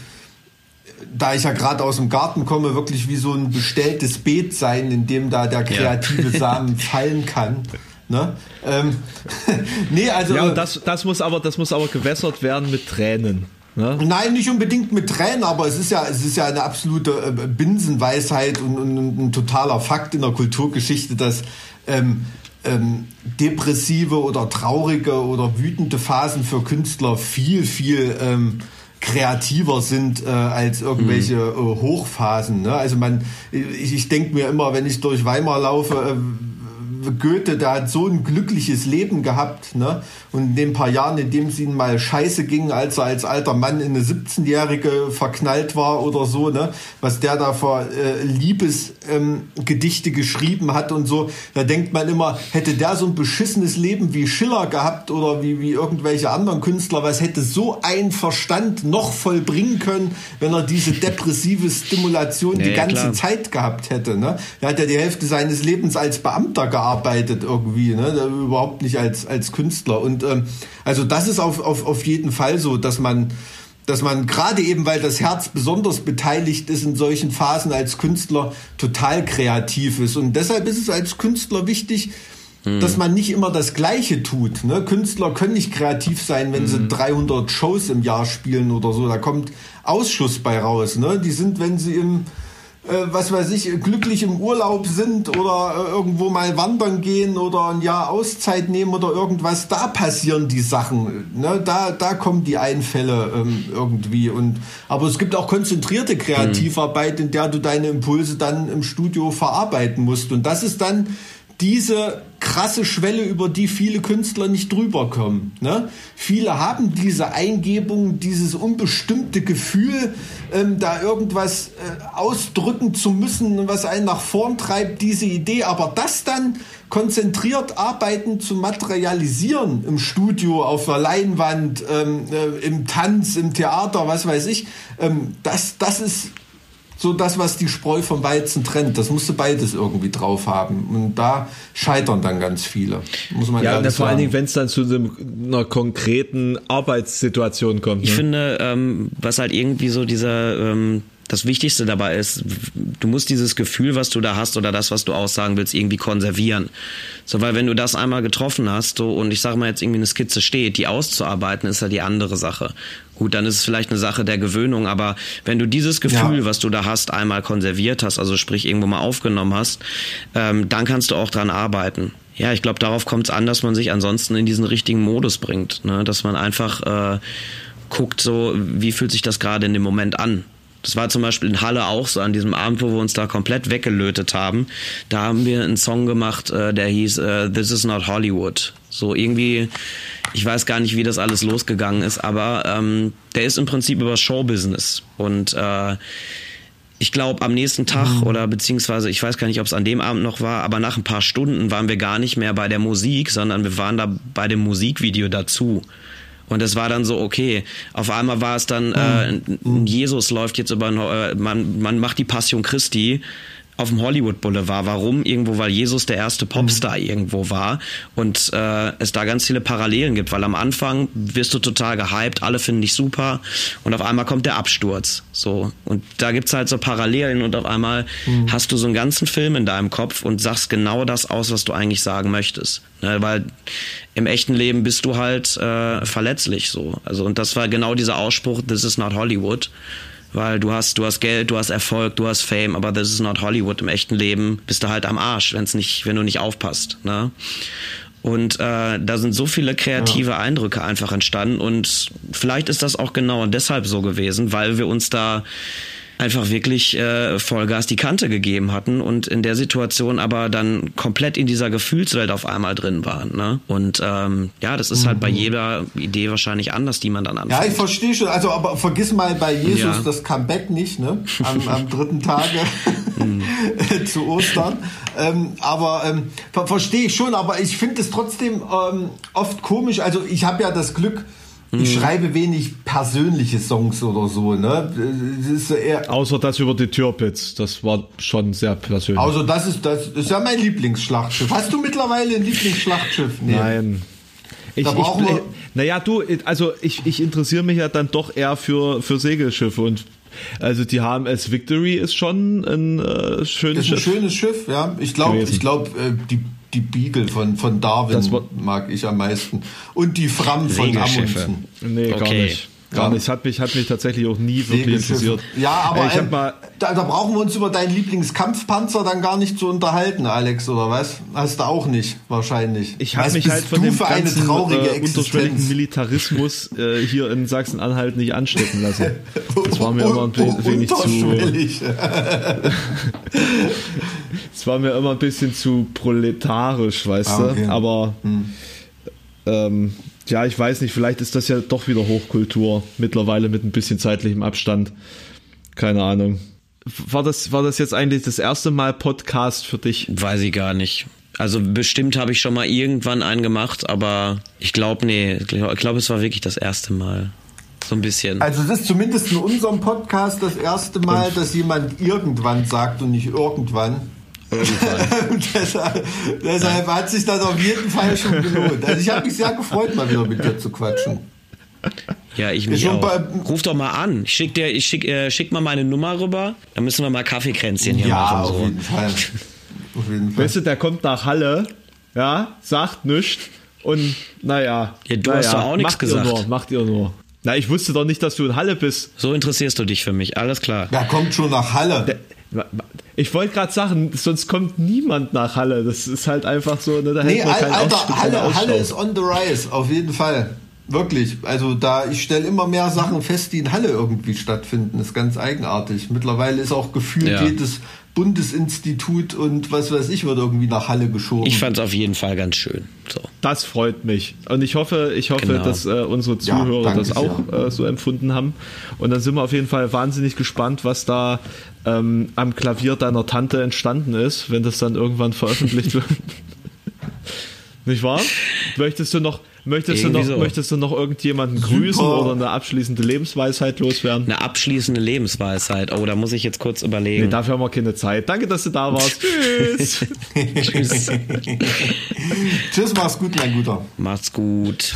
da ich ja gerade aus dem Garten komme, wirklich wie so ein bestelltes Beet sein, in dem da der kreative ja. Samen <laughs> fallen kann. Ne? Ähm, <laughs> nee, also. Ja, das, das, muss aber, das muss aber gewässert werden mit Tränen. Ne? Nein, nicht unbedingt mit Tränen, aber es ist ja, es ist ja eine absolute äh, Binsenweisheit und, und, und ein totaler Fakt in der Kulturgeschichte, dass ähm, ähm, depressive oder traurige oder wütende Phasen für Künstler viel, viel ähm, kreativer sind äh, als irgendwelche mhm. äh, Hochphasen. Ne? Also man, ich, ich denke mir immer, wenn ich durch Weimar laufe, äh, Goethe, der hat so ein glückliches Leben gehabt, ne? Und in den paar Jahren, in dem es ihm mal scheiße ging, als er als alter Mann in eine 17-Jährige verknallt war oder so, ne? Was der da für äh, Liebesgedichte ähm, geschrieben hat und so, da denkt man immer, hätte der so ein beschissenes Leben wie Schiller gehabt oder wie, wie irgendwelche anderen Künstler, was hätte so ein Verstand noch vollbringen können, wenn er diese depressive Stimulation nee, die ganze klar. Zeit gehabt hätte, ne? Er hat ja die Hälfte seines Lebens als Beamter gearbeitet arbeitet irgendwie, ne? überhaupt nicht als, als Künstler. Und ähm, also das ist auf, auf, auf jeden Fall so, dass man dass man gerade eben, weil das Herz besonders beteiligt ist in solchen Phasen als Künstler, total kreativ ist. Und deshalb ist es als Künstler wichtig, hm. dass man nicht immer das Gleiche tut. Ne? Künstler können nicht kreativ sein, wenn hm. sie 300 Shows im Jahr spielen oder so. Da kommt Ausschuss bei raus. Ne? Die sind, wenn sie im was weiß ich, glücklich im Urlaub sind oder äh, irgendwo mal wandern gehen oder ein Jahr Auszeit nehmen oder irgendwas, da passieren die Sachen. Ne? Da, da kommen die Einfälle ähm, irgendwie. Und, aber es gibt auch konzentrierte Kreativarbeit, in der du deine Impulse dann im Studio verarbeiten musst. Und das ist dann diese krasse Schwelle, über die viele Künstler nicht drüber kommen. Ne? Viele haben diese Eingebung, dieses unbestimmte Gefühl, ähm, da irgendwas äh, ausdrücken zu müssen, was einen nach vorn treibt, diese Idee. Aber das dann konzentriert arbeiten zu materialisieren im Studio, auf der Leinwand, ähm, äh, im Tanz, im Theater, was weiß ich, ähm, das, das ist so das, was die Spreu vom Weizen trennt. Das musste beides irgendwie drauf haben. Und da scheitern dann ganz viele. Muss man ja, vor allen Dingen, wenn es dann zu einer konkreten Arbeitssituation kommt. Ne? Ich finde, ähm, was halt irgendwie so dieser ähm, das Wichtigste dabei ist, du musst dieses Gefühl, was du da hast oder das, was du aussagen willst, irgendwie konservieren. So, weil wenn du das einmal getroffen hast so, und ich sage mal jetzt irgendwie eine Skizze steht, die auszuarbeiten, ist ja die andere Sache. Gut, dann ist es vielleicht eine Sache der Gewöhnung, aber wenn du dieses Gefühl, ja. was du da hast, einmal konserviert hast, also sprich irgendwo mal aufgenommen hast, ähm, dann kannst du auch dran arbeiten. Ja, ich glaube, darauf kommt es an, dass man sich ansonsten in diesen richtigen Modus bringt, ne? dass man einfach äh, guckt, so wie fühlt sich das gerade in dem Moment an. Das war zum Beispiel in Halle auch so an diesem Abend, wo wir uns da komplett weggelötet haben. Da haben wir einen Song gemacht, äh, der hieß äh, This is not Hollywood. So irgendwie, ich weiß gar nicht, wie das alles losgegangen ist, aber ähm, der ist im Prinzip über Showbusiness. Und äh, ich glaube, am nächsten Tag mhm. oder beziehungsweise, ich weiß gar nicht, ob es an dem Abend noch war, aber nach ein paar Stunden waren wir gar nicht mehr bei der Musik, sondern wir waren da bei dem Musikvideo dazu. Und es war dann so, okay, auf einmal war es dann, äh, Jesus läuft jetzt über, äh, man, man macht die Passion Christi auf dem Hollywood Boulevard. Warum? Irgendwo, weil Jesus der erste Popstar mhm. irgendwo war und äh, es da ganz viele Parallelen gibt, weil am Anfang wirst du total gehypt, alle finden dich super und auf einmal kommt der Absturz. So. Und da gibt's halt so Parallelen und auf einmal mhm. hast du so einen ganzen Film in deinem Kopf und sagst genau das aus, was du eigentlich sagen möchtest. Ne? Weil im echten Leben bist du halt äh, verletzlich so. Also und das war genau dieser Ausspruch, this is not Hollywood weil du hast, du hast Geld, du hast Erfolg, du hast Fame, aber this is not Hollywood. Im echten Leben bist du halt am Arsch, wenn's nicht, wenn du nicht aufpasst. Ne? Und äh, da sind so viele kreative ja. Eindrücke einfach entstanden und vielleicht ist das auch genau deshalb so gewesen, weil wir uns da einfach wirklich äh, Vollgas die Kante gegeben hatten und in der Situation aber dann komplett in dieser Gefühlswelt auf einmal drin waren. Ne? Und ähm, ja, das ist mhm. halt bei mhm. jeder Idee wahrscheinlich anders, die man dann anfängt. Ja, ich verstehe schon. Also, aber vergiss mal bei Jesus ja. das Comeback nicht, ne? Am, am dritten Tage mhm. <laughs> zu Ostern. Ähm, aber ähm, ver verstehe ich schon, aber ich finde es trotzdem ähm, oft komisch. Also ich habe ja das Glück, ich mhm. schreibe wenig persönliche Songs oder so, ne? Das Außer das über die Türpitz, das war schon sehr persönlich. Also das ist das ist ja mein Lieblingsschlachtschiff. Hast du mittlerweile ein Lieblingsschlachtschiff? Nee. Nein. Ich, ich, naja, du, also ich, ich interessiere mich ja dann doch eher für, für Segelschiffe und also die HMS Victory ist schon ein äh, schönes Schiff. Ist ein schönes Schiff, ja. Ich glaube, ich glaube, äh, die die Beagle von, von Darwin mag ich am meisten. Und die Fram von Amundsen. Nee, gar okay. nicht. Gar ja. nicht. Hat mich, hat mich tatsächlich auch nie wirklich interessiert. Ja, aber ich ähm, mal da, da, brauchen wir uns über deinen Lieblingskampfpanzer dann gar nicht zu unterhalten, Alex, oder was? Hast du auch nicht, wahrscheinlich. Ich habe mich halt von dem ganzen äh, unterschwelligen Militarismus äh, hier in Sachsen-Anhalt nicht anstecken lassen. <laughs> Das war mir immer ein wenig zu... Es <laughs> war mir immer ein bisschen zu proletarisch, weißt ah, okay. du? Aber... Hm. Ähm, ja, ich weiß nicht, vielleicht ist das ja doch wieder Hochkultur mittlerweile mit ein bisschen zeitlichem Abstand. Keine Ahnung. War das, war das jetzt eigentlich das erste Mal Podcast für dich? Weiß ich gar nicht. Also bestimmt habe ich schon mal irgendwann einen gemacht, aber ich glaube, nee, ich glaube, es war wirklich das erste Mal. So ein bisschen. Also das ist zumindest in unserem Podcast das erste Mal, dass jemand irgendwann sagt und nicht irgendwann. <laughs> deshalb, deshalb ja. hat sich das auf jeden Fall schon gelohnt. Also ich habe mich sehr gefreut, mal wieder mit dir zu quatschen. Ja, ich mich auch. Ruf doch mal an. Ich schick dir, ich schick, äh, schick mal meine Nummer rüber. Dann müssen wir mal Kaffeekränzchen hier ja, machen. So. Auf jeden Fall. Auf jeden Fall. Weißt du, der kommt nach Halle, ja, sagt nichts und naja. Ja, du naja, hast doch auch nichts gesagt. Ihr nur, macht ihr nur. Na, ich wusste doch nicht, dass du in Halle bist. So interessierst du dich für mich, alles klar. Der kommt schon nach Halle. Der, ich wollte gerade sagen, sonst kommt niemand nach Halle. Das ist halt einfach so, ne, da nee, Alter, Alter Halle, Halle ist on the rise, auf jeden Fall. Wirklich. Also da, ich stelle immer mehr Sachen fest, die in Halle irgendwie stattfinden. Das ist ganz eigenartig. Mittlerweile ist auch gefühlt ja. jedes Bundesinstitut und was weiß ich wird irgendwie nach Halle geschoben. Ich fand es auf jeden Fall ganz schön. So. Das freut mich. Und ich hoffe, ich hoffe, genau. dass äh, unsere Zuhörer ja, das auch äh, so empfunden haben. Und dann sind wir auf jeden Fall wahnsinnig gespannt, was da ähm, am Klavier deiner Tante entstanden ist, wenn das dann irgendwann veröffentlicht wird. <laughs> Nicht wahr? Möchtest du noch, möchtest du noch, so. möchtest du noch irgendjemanden grüßen Super. oder eine abschließende Lebensweisheit loswerden? Eine abschließende Lebensweisheit. Oh, da muss ich jetzt kurz überlegen. Nee, dafür haben wir keine Zeit. Danke, dass du da warst. Tschüss. <laughs> Tschüss. <laughs> Tschüss, mach's gut, mein Guter. Macht's gut.